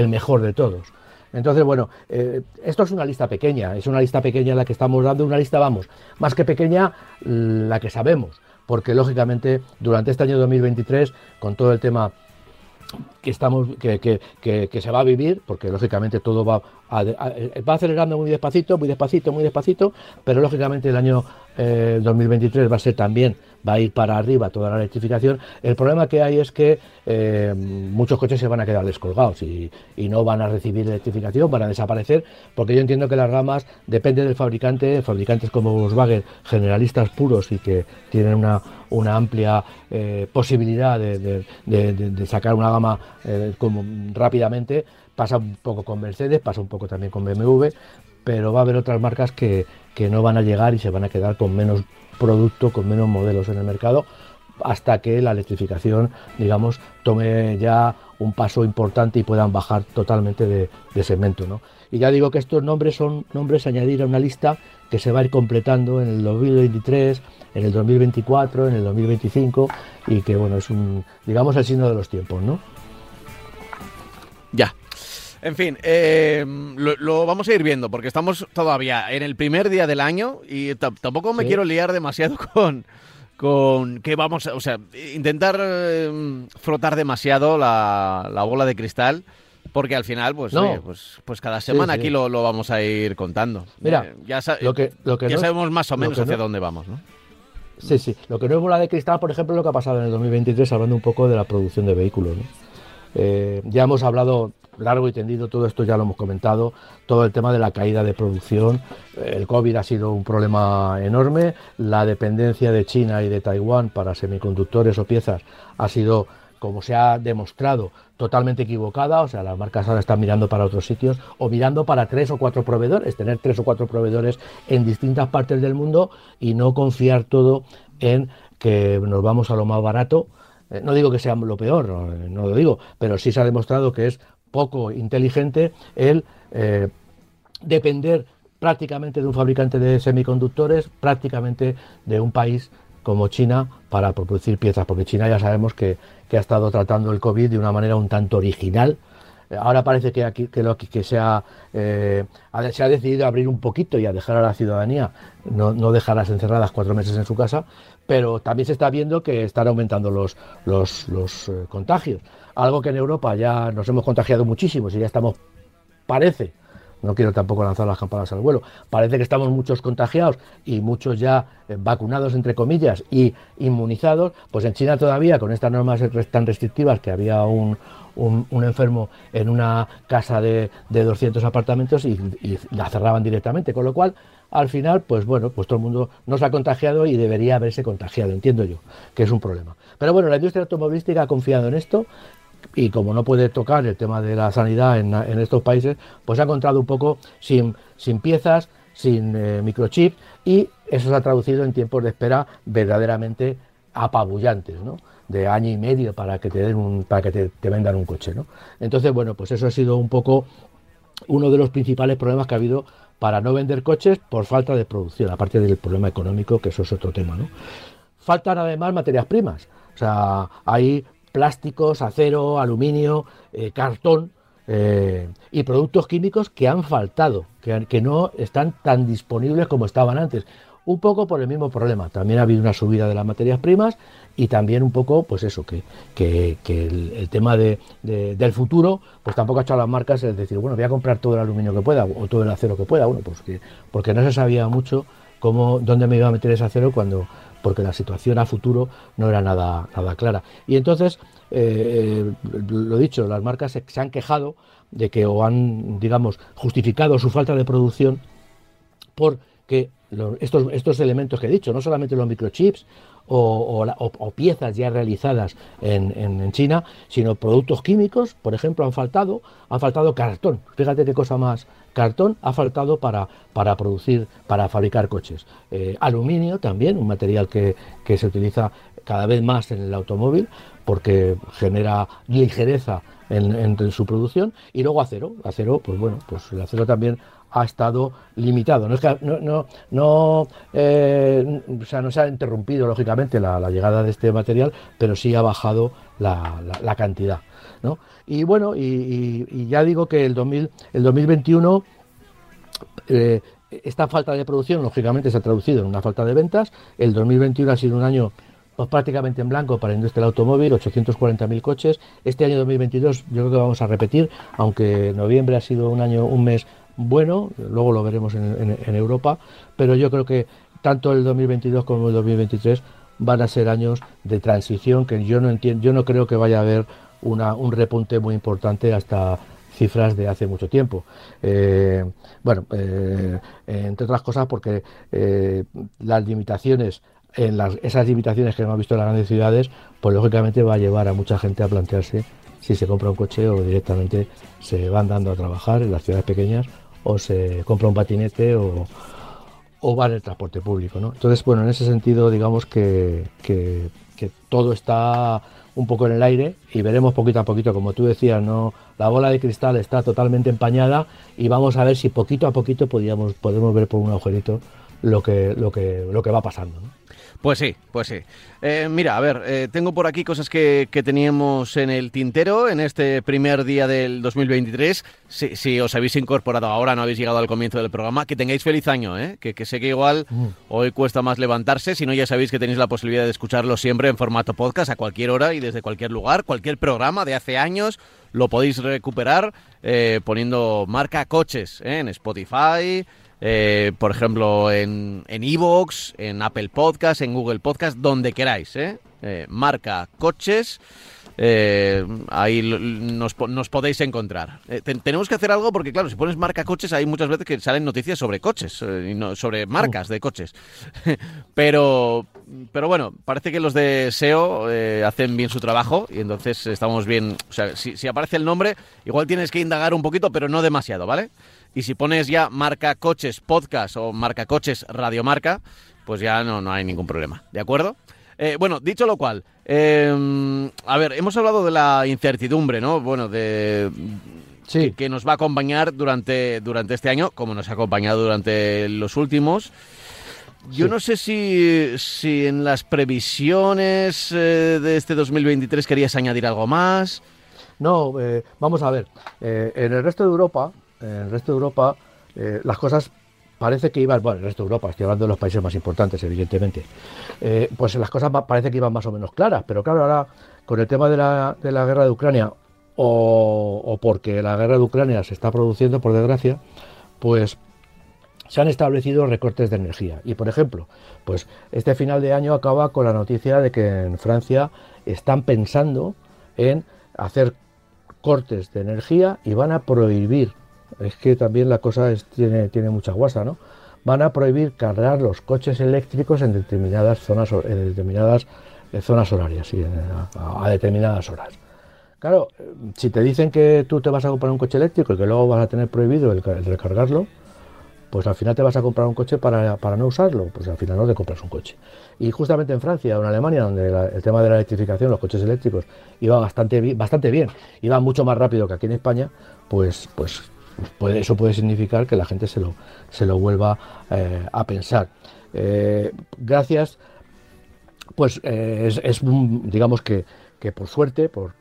Speaker 3: mejor de todos. Entonces, bueno, eh, esto es una lista pequeña, es una lista pequeña la que estamos dando, una lista, vamos, más que pequeña, la que sabemos porque lógicamente durante este año 2023, con todo el tema que estamos que, que, se va a vivir porque lógicamente todo va va acelerando muy despacito muy despacito muy despacito pero lógicamente el año 2023 eh, va a ser también va a ir para arriba toda la electrificación. El problema que hay es que eh, muchos coches se van a quedar descolgados y, no van a recibir electrificación, van a desaparecer, porque yo entiendo que las ramas depende del fabricante, fabricantes como Volkswagen, generalistas puros y que tienen una, amplia eh, posibilidad de, sacar una gama eh, como rápidamente, pasa un poco con Mercedes, pasa un poco también con BMW, pero va a haber otras marcas que, que no van a llegar y se van a quedar con menos producto, con menos modelos en el mercado, hasta que la electrificación, digamos, tome ya un paso importante y puedan bajar totalmente de, segmento. ¿no? Y ya digo que estos nombres son nombres a añadir a una lista que se va a ir completando en el 2023, en el 2024, en el 2025 y que bueno, es un, digamos, el signo de los tiempos, ¿no?
Speaker 2: Ya. En fin, eh, lo, vamos a ir viendo porque estamos todavía en el primer día del año y tampoco me quiero liar demasiado [LAUGHS] con, con que vamos, a, o sea, intentar eh, frotar demasiado la, bola de cristal. Porque al final, pues, pues, pues cada semana aquí lo, vamos a ir contando.
Speaker 3: Mira, eh, ya, lo que, lo que
Speaker 2: ya sabemos más o menos hacia dónde vamos, ¿no?
Speaker 3: Sí, sí. Lo que no es bola de cristal, por ejemplo, lo que ha pasado en el 2023, hablando un poco de la producción de vehículos. Ya hemos hablado largo y tendido, todo esto ya lo hemos comentado, todo el tema de la caída de producción, el COVID ha sido un problema enorme, la dependencia de China y de Taiwán para semiconductores o piezas ha sido, como se ha demostrado, totalmente equivocada, o sea, las marcas ahora están mirando para otros sitios o mirando para tres o cuatro proveedores, tener tres o cuatro proveedores en distintas partes del mundo y no confiar todo en que nos vamos a lo más barato. Eh, no digo que sea lo peor, no, lo digo, pero sí se ha demostrado que es poco inteligente el eh, depender prácticamente de un fabricante de semiconductores, prácticamente de un país como China para producir piezas, porque China ya sabemos que, ha estado tratando el COVID de una manera un tanto original. Ahora parece que, aquí, que, lo, que se, ha, eh, se ha decidido abrir un poquito y a dejar a la ciudadanía, no, no dejarlas encerradas cuatro meses en su casa, pero también se está viendo que están aumentando los, los, los eh, contagios. Algo que en Europa ya nos hemos contagiado muchísimo, si ya estamos, parece, no quiero tampoco lanzar las campanas al vuelo, parece que estamos muchos contagiados y muchos ya eh, vacunados, entre comillas, y inmunizados, pues en China todavía, con estas normas tan restrictivas, que había un, un, enfermo en una casa de, de 200 apartamentos y, y, la cerraban directamente, con lo cual al final, pues bueno, pues todo el mundo no se ha contagiado y debería haberse contagiado, entiendo yo, que es un problema. Pero bueno, la industria automovilística ha confiado en esto y como no puede tocar el tema de la sanidad en, estos países, pues ha encontrado un poco sin, piezas, sin eh, microchip y eso se ha traducido en tiempos de espera verdaderamente apabullantes, ¿no? de año y medio para que te den un, para que te, vendan un coche, ¿no? Entonces, bueno, pues eso ha sido un poco uno de los principales problemas que ha habido para no vender coches por falta de producción, aparte del problema económico, que eso es otro tema, ¿no? Faltan además materias primas, o sea, hay plásticos, acero, aluminio, eh, cartón eh, y productos químicos que han faltado, que, que no están tan disponibles como estaban antes un poco por el mismo problema. También ha habido una subida de las materias primas y también un poco, pues eso, que, que, el, tema de, del futuro, pues tampoco ha echado las marcas es decir, bueno, voy a comprar todo el aluminio que pueda o todo el acero que pueda, bueno, pues que, porque no se sabía mucho cómo, dónde me iba a meter ese acero cuando, porque la situación a futuro no era nada, nada clara. Y entonces, eh, lo dicho, las marcas se han quejado de que o han, digamos, justificado su falta de producción por que estos, elementos que he dicho, no solamente los microchips o, piezas ya realizadas en, China, sino productos químicos, por ejemplo, han faltado, ha faltado cartón. Fíjate qué cosa más, cartón ha faltado para, producir, para fabricar coches. Eh, aluminio también, un material que, se utiliza cada vez más en el automóvil porque genera ligereza en, su producción y luego acero acero pues bueno pues el acero también ha estado limitado. No, es que, no, no, eh, o sea, no se ha interrumpido, lógicamente, la, llegada de este material, pero sí ha bajado la, cantidad. ¿no? Y bueno, y, ya digo que el, 2000, el 2021, eh, esta falta de producción, lógicamente, se ha traducido en una falta de ventas. El 2021 ha sido un año pues, prácticamente en blanco para la industria del automóvil, 840.000 coches. Este año 2022 yo creo que vamos a repetir, aunque noviembre ha sido un año, un mes bueno, luego lo veremos en, Europa, pero yo creo que tanto el 2022 como el 2023 van a ser años de transición que yo no entiendo, yo no creo que vaya a haber un repunte muy importante hasta cifras de hace mucho tiempo. Eh, bueno, eh, entre otras cosas porque eh, las limitaciones, en las, esas limitaciones que hemos visto en las grandes ciudades, pues lógicamente va a llevar a mucha gente a plantearse si se compra un coche o directamente se van dando a trabajar en las ciudades pequeñas o se compra un patinete o, va en el transporte público. ¿no? Entonces, bueno, en ese sentido, digamos que, que, todo está un poco en el aire y veremos poquito a poquito, como tú decías, no la bola de cristal está totalmente empañada y vamos a ver si poquito a poquito podíamos, podemos ver por un agujerito lo que, lo que, lo que va pasando.
Speaker 2: Pues sí, pues sí. Eh, mira, a ver, eh, tengo por aquí cosas que, teníamos en el tintero en este primer día del 2023. Si, si, os habéis incorporado ahora, no habéis llegado al comienzo del programa, que tengáis feliz año, ¿eh? que, que sé que igual mm. hoy cuesta más levantarse, si no ya sabéis que tenéis la posibilidad de escucharlo siempre en formato podcast a cualquier hora y desde cualquier lugar, cualquier programa de hace años lo podéis recuperar eh, poniendo marca coches en Spotify, eh, por ejemplo, en Evox, en, Apple Podcast, en Google Podcast, donde queráis. ¿eh? eh marca coches. Eh, ahí nos, podéis encontrar. tenemos que hacer algo porque, claro, si pones marca coches, hay muchas veces que salen noticias sobre coches, y no, sobre marcas de coches. [LAUGHS] pero, pero bueno, parece que los de SEO hacen bien su trabajo y entonces estamos bien. O sea, si aparece el nombre, igual tienes que indagar un poquito, pero no demasiado, ¿vale? Y si pones ya marca coches podcast o marca coches radiomarca, pues ya no, no hay ningún problema. ¿De acuerdo? Eh, bueno, dicho lo cual, em, a ver, hemos hablado de la incertidumbre, ¿no? Bueno, de sí. que, nos va a acompañar durante, durante este año, como nos ha acompañado durante los últimos. Yo no sé si, si, en las previsiones eh, de este 2023 querías añadir algo más.
Speaker 3: No, eh, vamos a ver. en el resto de Europa, en el resto de Europa eh, las cosas parece que iban, bueno, el resto de Europa, estoy hablando de los países más importantes, evidentemente, eh, pues las cosas parece que iban más o menos claras, pero claro, ahora con el tema de la, de la guerra de Ucrania, o, porque la guerra de Ucrania se está produciendo, por desgracia, pues se han establecido recortes de energía. Y por ejemplo, pues este final de año acaba con la noticia de que en Francia están pensando en hacer cortes de energía y van a prohibir, es que también la cosa tiene, tiene mucha guasa, ¿no? Van a prohibir cargar los coches eléctricos en determinadas zonas, en determinadas eh, zonas horarias, y a, determinadas horas. Claro, si te dicen que tú te vas a comprar un coche eléctrico y que luego vas a tener prohibido el, recargarlo, pues al final te vas a comprar un coche para, no usarlo, pues al final no te compras un coche. Y justamente en Francia o en Alemania, donde el tema de la electrificación, los coches eléctricos, iba bastante, bastante bien, iba mucho más rápido que aquí en España, pues, pues eso puede significar que la gente se lo, se lo vuelva eh, a pensar. Eh, gracias, pues eh, es, digamos que, por suerte, por,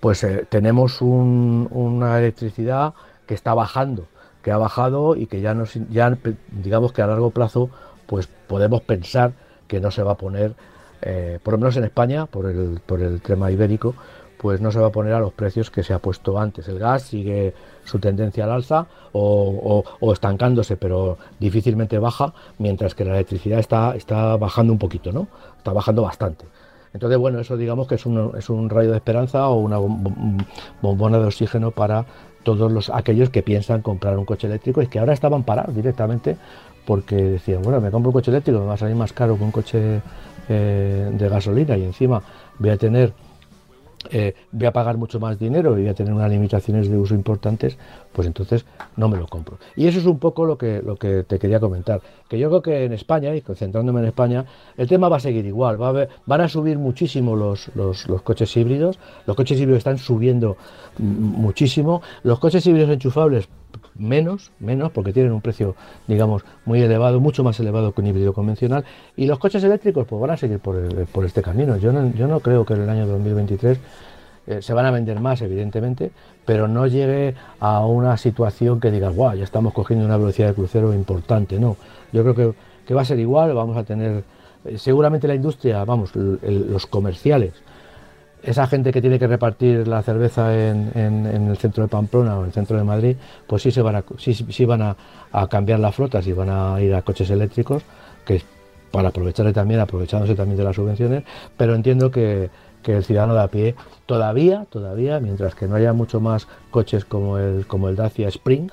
Speaker 3: pues tenemos una electricidad que está bajando, que ha bajado y que ya, nos, ya digamos que a largo plazo pues podemos pensar que no se va a poner, por lo menos en España, por el, por el tema ibérico, pues no se va a poner a los precios que se ha puesto antes. El gas sigue su tendencia al alza o, estancándose, pero difícilmente baja, mientras que la electricidad está, está bajando un poquito, ¿no? Está bajando bastante. Entonces, bueno, eso digamos que es un, es un rayo de esperanza o una bombona de oxígeno para todos los aquellos que piensan comprar un coche eléctrico y que ahora estaban parados directamente porque decían, bueno, me compro un coche eléctrico, me va a salir más caro que un coche eh, de gasolina y encima voy a tener eh, voy a pagar mucho más dinero y voy a tener unas limitaciones de uso importantes, pues entonces no me lo compro. Y eso es un poco lo que, lo que te quería comentar. Que yo creo que en España, y concentrándome en España, el tema va a seguir igual. Va a van a subir muchísimo los, los, coches híbridos. Los coches híbridos están subiendo muchísimo. Los coches híbridos enchufables menos, menos, porque tienen un precio, digamos, muy elevado, mucho más elevado que un híbrido convencional. Y los coches eléctricos, pues van a seguir por, por este camino. Yo no, yo no creo que en el año 2023 eh, se van a vender más, evidentemente, pero no llegue a una situación que digas, guau, ya estamos cogiendo una velocidad de crucero importante. No, yo creo que, que va a ser igual, vamos a tener, eh, seguramente la industria, vamos, los comerciales, esa gente que tiene que repartir la cerveza en, el centro de Pamplona o en el centro de Madrid, pues sí, se van, a, sí, van a, cambiar las flotas y van a ir a coches eléctricos, que para aprovecharle también, aprovechándose también de las subvenciones, pero entiendo que, el ciudadano de a pie todavía, todavía, mientras que no haya mucho más coches como el, como el Dacia Spring,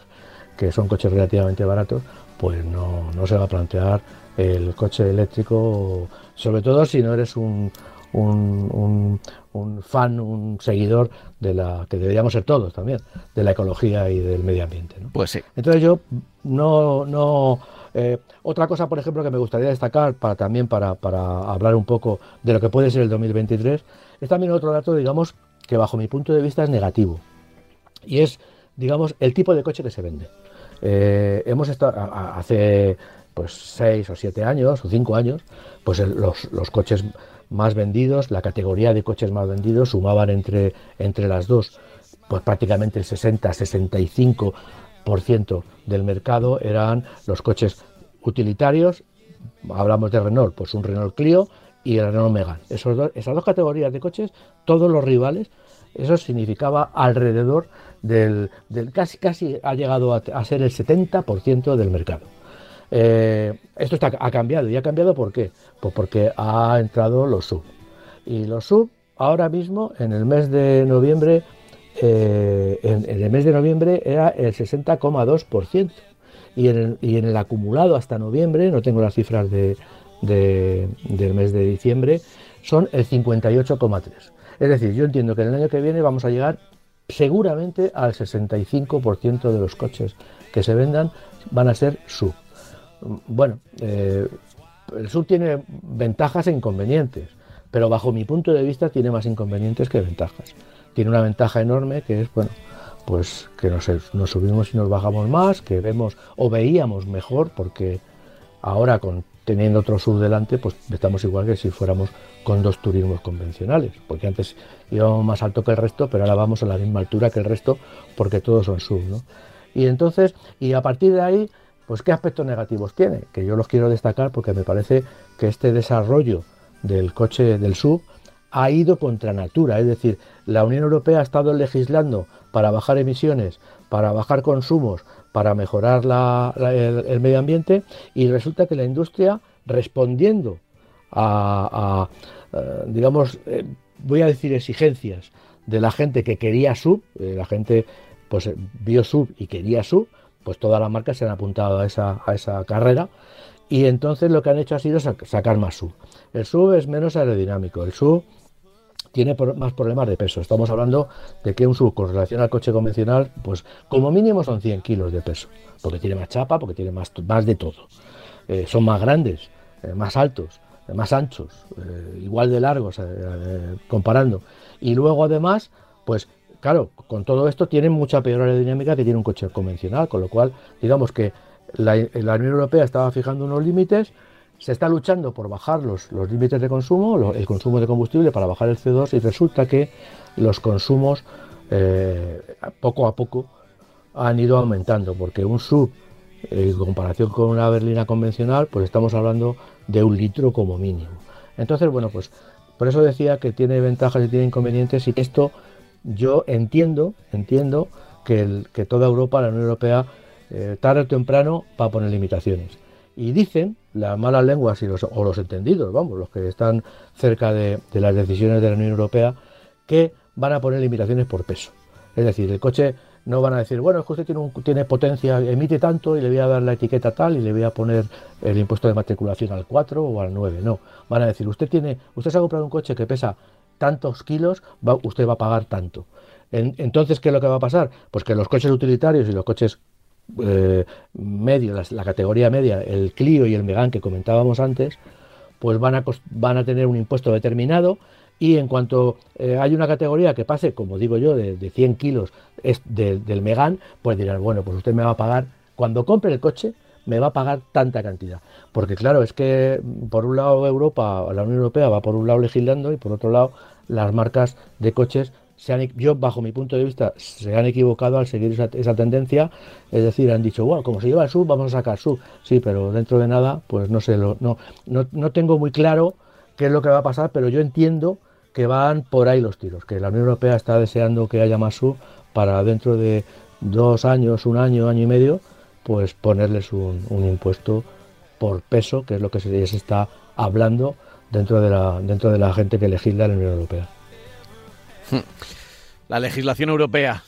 Speaker 3: que son coches relativamente baratos, pues no, no se va a plantear el coche eléctrico, sobre todo si no eres un, un, un, fan, un seguidor de la que deberíamos ser todos también, de la ecología y del medio ambiente.
Speaker 2: Pues sí.
Speaker 3: Entonces yo no, no eh, otra cosa, por ejemplo, que me gustaría destacar para también para, para hablar un poco de lo que puede ser el 2023, es también otro dato, digamos, que bajo mi punto de vista es negativo. Y es, digamos, el tipo de coche que se vende. Eh, hemos estado hace pues seis o siete años o cinco años, pues los, los coches más vendidos, la categoría de coches más vendidos sumaban entre, entre las dos, pues prácticamente el 60-65% del mercado eran los coches utilitarios, hablamos de Renault, pues un Renault Clio y el Renault Megane. esas dos categorías de coches, todos los rivales, eso significaba alrededor del, casi, casi ha llegado a, a ser el 70% del mercado. Eh, esto ha cambiado. ¿Y ha cambiado por qué? Pues porque ha entrado los sub. Y los sub, ahora mismo, en el mes de noviembre, eh, en, el mes de noviembre era el 60,2%. Y en, el, y en el acumulado hasta noviembre, no tengo las cifras de, del mes de diciembre, son el 58,3%. Es decir, yo entiendo que en el año que viene vamos a llegar seguramente al 65% de los coches que se vendan van a ser sub bueno, eh, el sur tiene ventajas e inconvenientes, pero bajo mi punto de vista tiene más inconvenientes que ventajas. Tiene una ventaja enorme que es, bueno, pues que nos, subimos y nos bajamos más, que vemos o veíamos mejor, porque ahora con teniendo otro sub delante, pues estamos igual que si fuéramos con dos turismos convencionales, porque antes íbamos más alto que el resto, pero ahora vamos a la misma altura que el resto, porque todos son sub, ¿no? Y entonces, y a partir de ahí, pues ¿qué aspectos negativos tiene? Que yo los quiero destacar porque me parece que este desarrollo del coche del sub ha ido contra natura, es decir, la Unión Europea ha estado legislando para bajar emisiones, para bajar consumos, para mejorar el, medio ambiente y resulta que la industria respondiendo a, eh, digamos, eh, voy a decir exigencias de la gente que quería sub, eh, la gente pues vio sub y quería sub, pues todas las marcas se han apuntado a esa, a esa carrera y entonces lo que han hecho ha sido sacar más sub. El sub es menos aerodinámico, el sub tiene más problemas de peso. Estamos hablando de que un sub con relación al coche convencional, pues como mínimo son 100 kilos de peso, porque tiene más chapa, porque tiene más, más de todo. Eh, son más grandes, eh, más altos, eh, más anchos, igual de largos, comparando. Y luego además, pues claro, con todo esto tienen mucha peor aerodinámica que tiene un coche convencional, con lo cual, digamos que la, Unión Europea estaba fijando unos límites, se está luchando por bajar los, límites de consumo, el consumo de combustible para bajar el CO2 y resulta que los consumos eh, poco a poco han ido aumentando, porque un sub eh, en comparación con una berlina convencional, pues estamos hablando de un litro como mínimo. Entonces, bueno, pues por eso decía que tiene ventajas y tiene inconvenientes y esto yo entiendo, entiendo que, toda Europa, la Unión Europea, eh, tarde o temprano va a poner limitaciones. Y dicen las malas lenguas y los, o los entendidos, vamos, los que están cerca de, las decisiones de la Unión Europea, que van a poner limitaciones por peso. Es decir, el coche no van a decir, bueno, es que usted tiene, tiene potencia, emite tanto y le voy a dar la etiqueta tal y le voy a poner el impuesto de matriculación al 4 o al 9. No, van a decir, usted tiene, usted se ha comprado un coche que pesa tantos kilos, usted va a pagar tanto. entonces, ¿qué es lo que va a pasar? Pues que los coches utilitarios y los coches eh, medio, la, categoría media, el Clio y el Megan que comentábamos antes, pues van a, van a tener un impuesto determinado y en cuanto eh, hay una categoría que pase, como digo yo, de, 100 kilos es del Megan, pues dirán, bueno, pues usted me va a pagar, cuando compre el coche, me va a pagar tanta cantidad. Porque claro, es que por un lado Europa, la Unión Europea va por un lado legislando y por otro lado las marcas de coches yo, bajo mi punto de vista, se han equivocado al seguir esa, tendencia. Es decir, han dicho, bueno, como se lleva el sub, vamos a sacar sub. Sí, pero dentro de nada, pues no sé, no, no, no tengo muy claro qué es lo que va a pasar, pero yo entiendo que van por ahí los tiros, que la Unión Europea está deseando que haya más sub para dentro de dos años, un año, año y medio, pues ponerles un, impuesto por peso, que es lo que se está hablando dentro de la, dentro de la gente que legisla la Unión Europea.
Speaker 2: La legislación europea.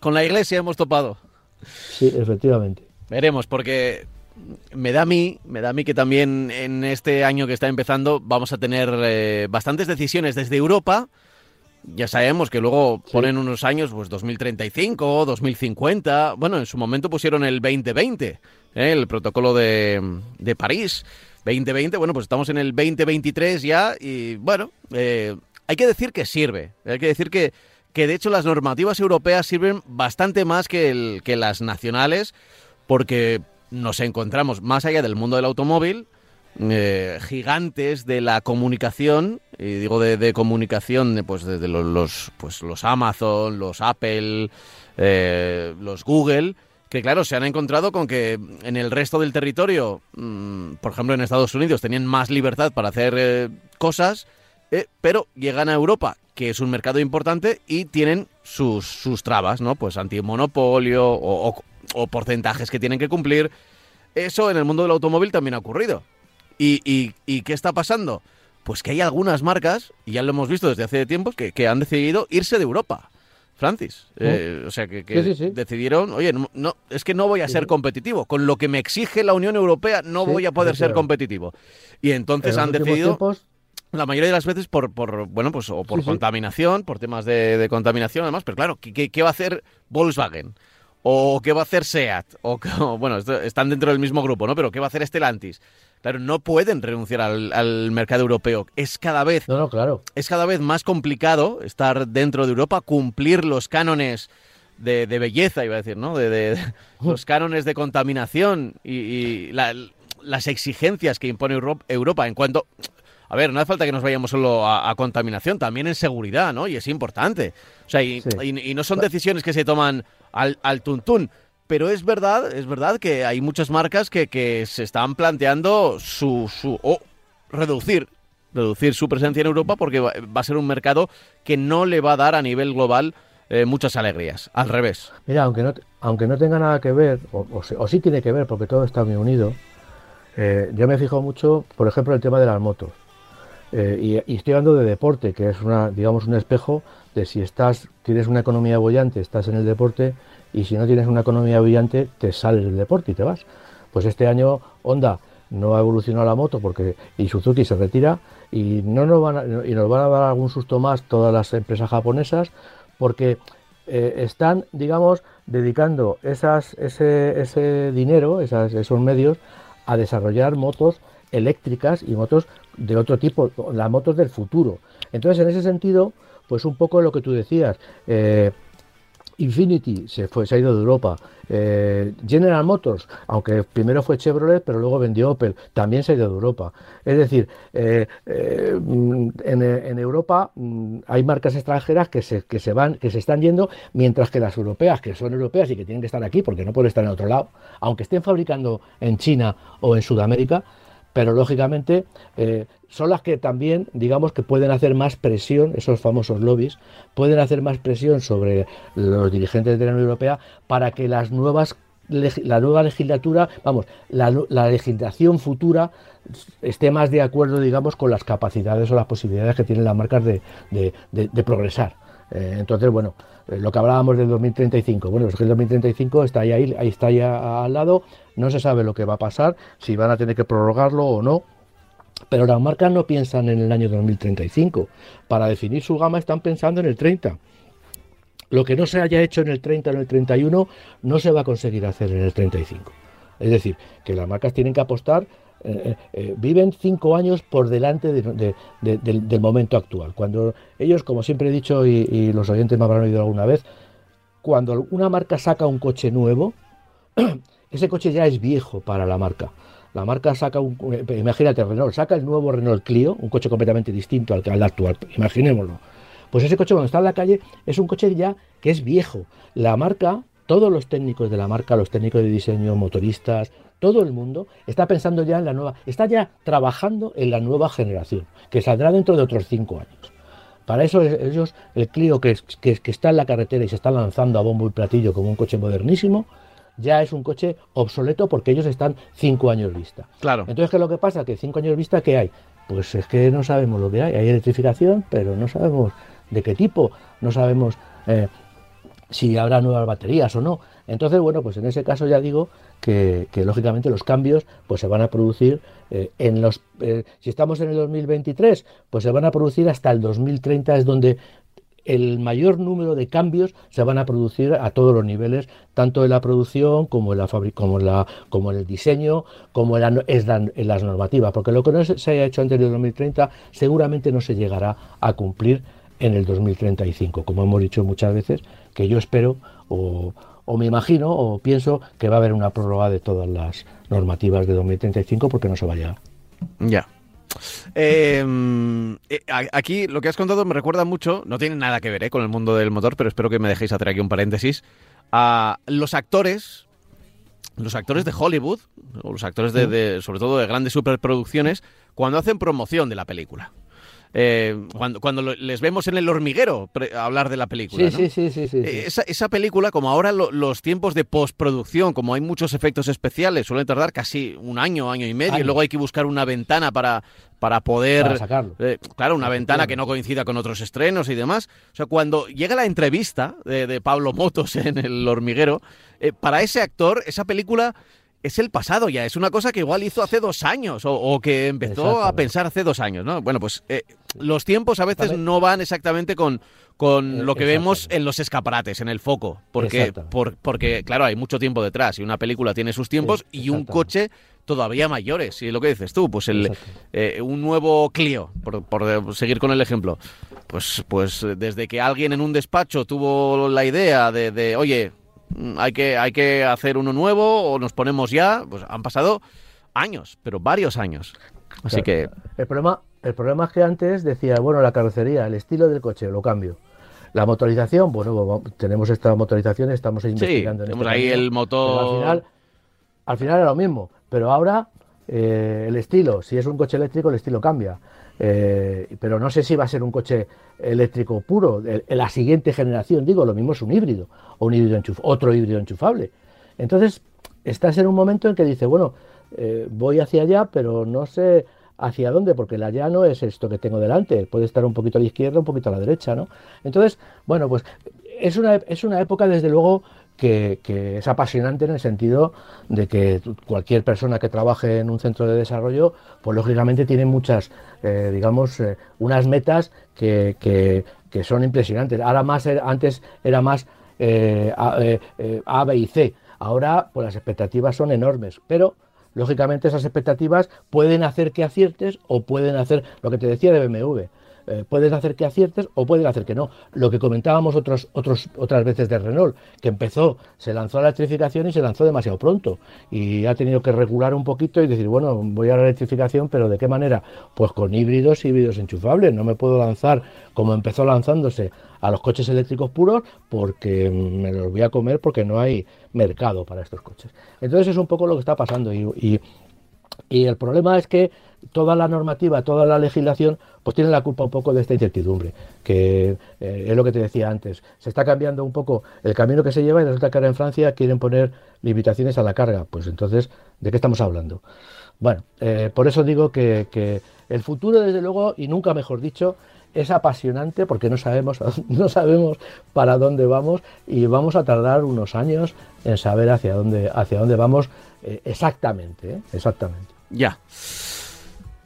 Speaker 2: Con la iglesia hemos topado.
Speaker 3: Sí, efectivamente.
Speaker 2: Veremos, porque me da a mí, me da a mí que también en este año que está empezando vamos a tener eh, bastantes decisiones desde Europa. Ya sabemos que luego ponen unos años, pues 2035, 2050. Bueno, en su momento pusieron el 2020, ¿eh? el protocolo de, de París. 2020, bueno, pues estamos en el 2023 ya y bueno, eh, hay que decir que sirve. Hay que decir que, que de hecho las normativas europeas sirven bastante más que, el, que las nacionales porque nos encontramos más allá del mundo del automóvil, eh, gigantes de la comunicación, y digo de, comunicación, pues desde los, pues los Amazon, los Apple, eh, los Google, que claro, se han encontrado con que en el resto del territorio, mm, por ejemplo en Estados Unidos, tenían más libertad para hacer eh, cosas eh, pero llegan a Europa, que es un mercado importante, y tienen sus, sus trabas, ¿no? Pues antimonopolio o, o, porcentajes que tienen que cumplir. Eso en el mundo del automóvil también ha ocurrido. ¿Y, y, qué está pasando? Pues que hay algunas marcas, y ya lo hemos visto desde hace tiempo, que, que han decidido irse de Europa. Francis. Eh, o sea, que, decidieron, oye, no, es que no voy a ser competitivo. Con lo que me exige la Unión Europea no voy a poder ser competitivo. Y entonces han decidido la mayoría de las veces por, por bueno, pues o por contaminación, por temas de, contaminación además, pero claro, ¿qué, ¿qué, va a hacer Volkswagen? ¿O qué va a hacer SEAT? O, [LAUGHS] bueno, están dentro del mismo grupo, ¿no? Pero ¿qué va a hacer Stellantis? Claro, no pueden renunciar al, mercado europeo. Es cada vez,
Speaker 3: no, no, claro.
Speaker 2: es cada vez más complicado estar dentro de Europa, cumplir los cánones de, belleza, iba a decir, ¿no? De, [LAUGHS] los cánones de contaminación y, las exigencias que impone Europa en cuanto a ver, no hace falta que nos vayamos solo a, contaminación, también en seguridad, ¿no? Y es importante. O sea, y, no son decisiones que se toman al, al tuntún. Pero es verdad, es verdad que hay muchas marcas que, se están planteando su, su o reducir, reducir su presencia en Europa porque va, a ser un mercado que no le va a dar a nivel global eh, muchas alegrías. Al revés.
Speaker 3: Mira, aunque no, aunque no tenga nada que ver, o, o, sí tiene que ver porque todo está muy unido, eh, yo me fijo mucho, por ejemplo, el tema de las motos. y, y, estoy hablando de deporte, que es una, digamos, un espejo de si estás, tienes una economía bollante, estás en el deporte, y si no tienes una economía brillante, te sales del deporte y te vas. Pues este año Honda no ha evolucionado la moto porque y Suzuki se retira y no nos van a, y nos van a dar algún susto más todas las empresas japonesas porque eh, están, digamos, dedicando esas, ese, ese dinero, esos medios, a desarrollar motos eléctricas y motos de otro tipo, las motos del futuro. Entonces, en ese sentido, pues un poco lo que tú decías, eh, Infinity se, fue, se ha ido de Europa. Eh, General Motors, aunque primero fue Chevrolet, pero luego vendió Opel, también se ha ido de Europa. Es decir, eh, eh, en, Europa mm, hay marcas extranjeras que se, que se van, que se están yendo, mientras que las europeas, que son europeas y que tienen que estar aquí porque no pueden estar en otro lado, aunque estén fabricando en China o en Sudamérica, pero lógicamente eh, son las que también, digamos, que pueden hacer más presión, esos famosos lobbies, pueden hacer más presión sobre los dirigentes de la Unión Europea para que las nuevas la nueva legislatura, vamos, la, legislación futura esté más de acuerdo, digamos, con las capacidades o las posibilidades que tienen las marcas de, de progresar. Eh, entonces, bueno, eh, lo que hablábamos del 2035, bueno, es que el 2035 está ahí, ahí está ahí al lado, no se sabe lo que va a pasar, si van a tener que prorrogarlo o no, pero las marcas no piensan en el año 2035, para definir su gama están pensando en el 30. Lo que no se haya hecho en el 30 o en el 31 no se va a conseguir hacer en el 35. Es decir, que las marcas tienen que apostar eh, eh, eh, viven cinco años por delante del, momento actual. Cuando ellos, como siempre he dicho y, los oyentes me habrán oído alguna vez, cuando una marca saca un coche nuevo, [CLEARS THROAT] ese coche ya es viejo para la marca. La marca saca un, imagínate, Renault saca el nuevo Renault Clio, un coche completamente distinto al, al actual, imaginémoslo. Pues ese coche cuando está en la calle es un coche ya que es viejo. La marca, todos los técnicos de la marca, los técnicos de diseño, motoristas, todo el mundo está pensando ya en la nueva, está ya trabajando en la nueva generación, que saldrá dentro de otros cinco años. Para eso ellos, el Clio que, que, que está en la carretera y se está lanzando a bombo y platillo como un coche modernísimo, ya es un coche obsoleto porque ellos están cinco años vista.
Speaker 2: Claro.
Speaker 3: Entonces, ¿qué es lo que pasa? Que cinco años vista, ¿qué hay? Pues es que no sabemos lo que hay. Hay electrificación, pero no sabemos de qué tipo, no sabemos eh, si habrá nuevas baterías o no. Entonces, bueno, pues en ese caso ya digo que, lógicamente los cambios pues se van a producir eh, en los... Eh, si estamos en el 2023, pues se van a producir hasta el 2030, es donde el mayor número de cambios se van a producir a todos los niveles, tanto en la producción como en la como en, la, como en el diseño, como en, las normativas, porque lo que no se haya hecho antes del 2030 seguramente no se llegará a cumplir en el 2035, como hemos dicho muchas veces, que yo espero o, o me imagino o pienso que va a haber una prórroga de todas las normativas de 2035 porque no se va a llegar.
Speaker 2: Ya. Em, eh, aquí lo que has contado me recuerda mucho, no tiene nada que ver eh, con el mundo del motor, pero espero que me dejéis hacer aquí un paréntesis, a los actores, los actores de Hollywood, o los actores de sobre todo de grandes superproducciones, cuando hacen promoción de la película. Eh, cuando, cuando les vemos en el hormiguero hablar de la película.
Speaker 3: Sí, sí, sí, sí,
Speaker 2: eh, Esa, esa, película, como ahora los tiempos de postproducción, como hay muchos efectos especiales, suelen tardar casi un año, año y medio, y luego hay que buscar una ventana para, para poder...
Speaker 3: sacarlo.
Speaker 2: Eh, claro, una ventana que no coincida con otros estrenos y demás. O sea, cuando llega la entrevista de, Pablo Motos [LAUGHS] en el hormiguero, para ese actor, esa película es el pasado ya, es una cosa que igual hizo hace dos años o, que empezó a pensar hace dos años, ¿no? Bueno, pues eh, los tiempos a veces no van exactamente con, con eh, lo que vemos en los escaparates, en el foco, porque, porque, claro, hay mucho tiempo detrás y una película tiene sus tiempos y un coche todavía mayores. Y lo que dices tú, pues el, eh, un nuevo Clio, por, seguir con el ejemplo, pues, pues desde que alguien en un despacho tuvo la idea de, de oye, hay que, hay que hacer uno nuevo o nos ponemos ya. Pues han pasado años, pero varios años. Así que.
Speaker 3: El problema, el problema es que antes decía, bueno, la carrocería, el estilo del coche, lo cambio. La motorización, bueno, tenemos esta motorización, estamos investigando.
Speaker 2: Sí, tenemos ahí el motor.
Speaker 3: Al final, al final era lo mismo, pero ahora eh, el estilo, si es un coche eléctrico, el estilo cambia. Eh, pero no sé si va a ser un coche eléctrico puro, en la siguiente generación, digo, lo mismo es un híbrido, o un híbrido otro híbrido enchufable. Entonces, estás en un momento en que dice, bueno, eh, voy hacia allá, pero no sé hacia dónde, porque la ya no es esto que tengo delante, puede estar un poquito a la izquierda, un poquito a la derecha, ¿no? Entonces, bueno, pues es una, es una época, desde luego, que, es apasionante en el sentido de que cualquier persona que trabaje en un centro de desarrollo, pues lógicamente tiene muchas, eh, digamos, eh, unas metas que, que, son impresionantes. Ahora más, antes era más eh, a, B y C. Ahora, pues las expectativas son enormes, pero lógicamente esas expectativas pueden hacer que aciertes o pueden hacer lo que te decía de BMW eh, puedes hacer que aciertes o pueden hacer que no. Lo que comentábamos otras veces de Renault, que empezó, se lanzó a la electrificación y se lanzó demasiado pronto. Y ha tenido que regular un poquito y decir, bueno, voy a la electrificación, pero ¿de qué manera? Pues con híbridos y híbridos enchufables. No me puedo lanzar como empezó lanzándose a los coches eléctricos puros porque me los voy a comer porque no hay mercado para estos coches. Entonces es un poco lo que está pasando y el problema es que toda la normativa, toda la legislación, pues tiene la culpa un poco de esta incertidumbre, que eh, es lo que te decía antes. Se está cambiando un poco el camino que se lleva y resulta que ahora en Francia quieren poner limitaciones a la carga. Pues entonces, ¿de qué estamos hablando? Bueno, eh, por eso digo que, que, el futuro, desde luego, y nunca mejor dicho, es apasionante porque no sabemos, [LAUGHS] no sabemos para dónde vamos y vamos a tardar unos años en saber hacia dónde, hacia dónde vamos eh, exactamente, exactamente.
Speaker 2: Ya.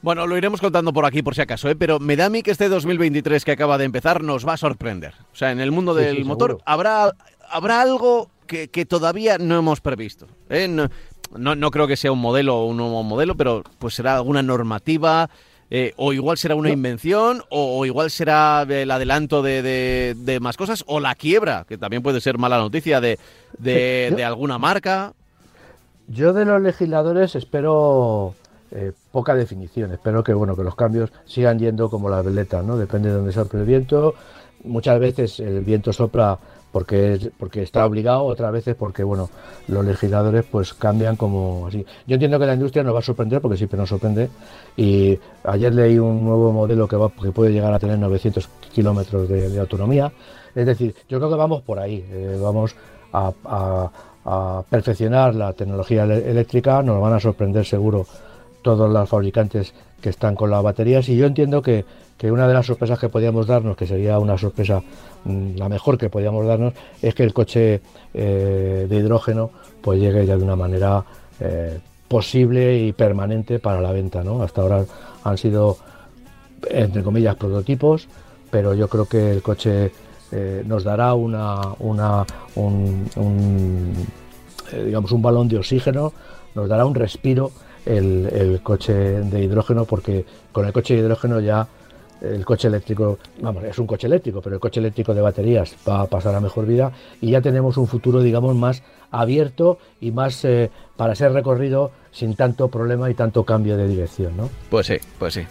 Speaker 2: Bueno, lo iremos contando por aquí por si acaso, ¿eh? pero me da a mí que este 2023 que acaba de empezar nos va a sorprender. O sea, en el mundo del motor habrá, habrá algo que, todavía no hemos previsto. ¿eh? No, no, creo que sea un modelo o un nuevo modelo, pero pues será alguna normativa, eh, o igual será una invención, o, igual será el adelanto de, de, más cosas, o la quiebra, que también puede ser mala noticia de, de alguna marca.
Speaker 3: Yo de los legisladores espero eh, poca definición. Espero que bueno que los cambios sigan yendo como las veletas, ¿no? Depende de dónde sopla el viento. Muchas veces el viento sopla porque porque está obligado, otras veces porque bueno los legisladores pues cambian como así. Yo entiendo que la industria nos va a sorprender porque siempre nos sorprende y ayer leí un nuevo modelo que va que puede llegar a tener 900 kilómetros de, autonomía. Es decir, yo creo que vamos por ahí, eh, vamos a, a perfeccionar la tecnología eléctrica, nos van a sorprender seguro todos los fabricantes que están con las baterías y yo entiendo que, una de las sorpresas que podíamos darnos, que sería una sorpresa mm, la mejor que podíamos darnos, es que el coche eh, de hidrógeno pues llegue ya de una manera eh, posible y permanente para la venta. ¿no? Hasta ahora han sido, entre comillas, prototipos, pero yo creo que el coche eh, nos dará una, una un, digamos, un balón de oxígeno, nos dará un respiro el, coche de hidrógeno porque con el coche de hidrógeno ya el coche eléctrico, vamos, es un coche eléctrico, pero el coche eléctrico de baterías va a pasar a mejor vida y ya tenemos un futuro, digamos, más abierto y más eh, para ser recorrido sin tanto problema y tanto cambio de dirección, ¿no?
Speaker 2: Pues sí, pues sí.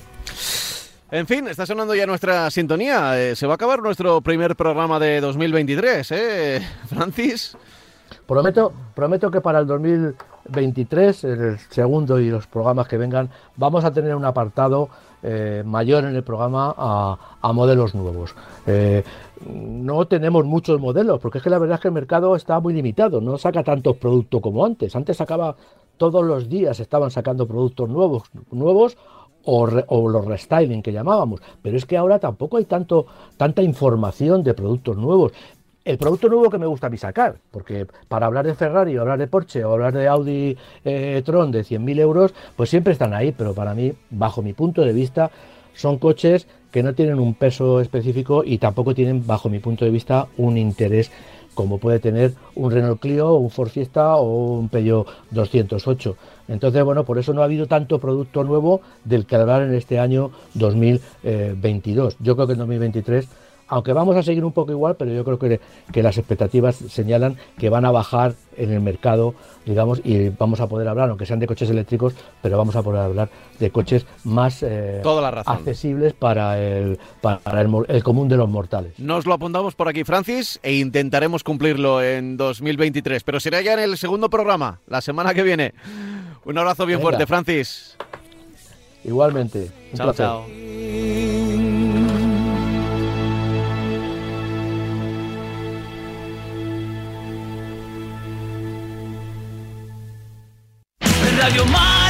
Speaker 2: En fin, está sonando ya nuestra sintonía. Eh, se va a acabar nuestro primer programa de 2023, ¿eh, Francis?
Speaker 3: Prometo, prometo que para el 2023, el segundo y los programas que vengan, vamos a tener un apartado eh, mayor en el programa a, modelos nuevos. No tenemos muchos modelos, porque es que la verdad es que el mercado está muy limitado, no saca tantos productos como antes. Antes sacaba todos los días, estaban sacando productos nuevos, nuevos o, o, los restyling que llamábamos, pero es que ahora tampoco hay tanto, tanta información de productos nuevos. El producto nuevo que me gusta a mí sacar, porque para hablar de Ferrari o hablar de Porsche o hablar de Audi eh, Tron de 100.000 euros, pues siempre están ahí, pero para mí, bajo mi punto de vista, son coches que no tienen un peso específico y tampoco tienen, bajo mi punto de vista, un interés como puede tener un Renault Clio, un Ford Fiesta o un Peugeot 208. Entonces, bueno, por eso no ha habido tanto producto nuevo del que hablar en este año 2022. Yo creo que en 2023 aunque vamos a seguir un poco igual, pero yo creo que, que, las expectativas señalan que van a bajar en el mercado, digamos, y vamos a poder hablar, aunque sean de coches eléctricos, pero vamos a poder hablar de coches más
Speaker 2: eh,
Speaker 3: accesibles para, el, para el, común de los mortales.
Speaker 2: Nos lo apuntamos por aquí, Francis, e intentaremos cumplirlo en 2023, pero será ya en el segundo programa, la semana que viene. Un abrazo bien fuerte, Francis.
Speaker 3: Igualmente.
Speaker 2: Un chao, chao.
Speaker 1: out of your mind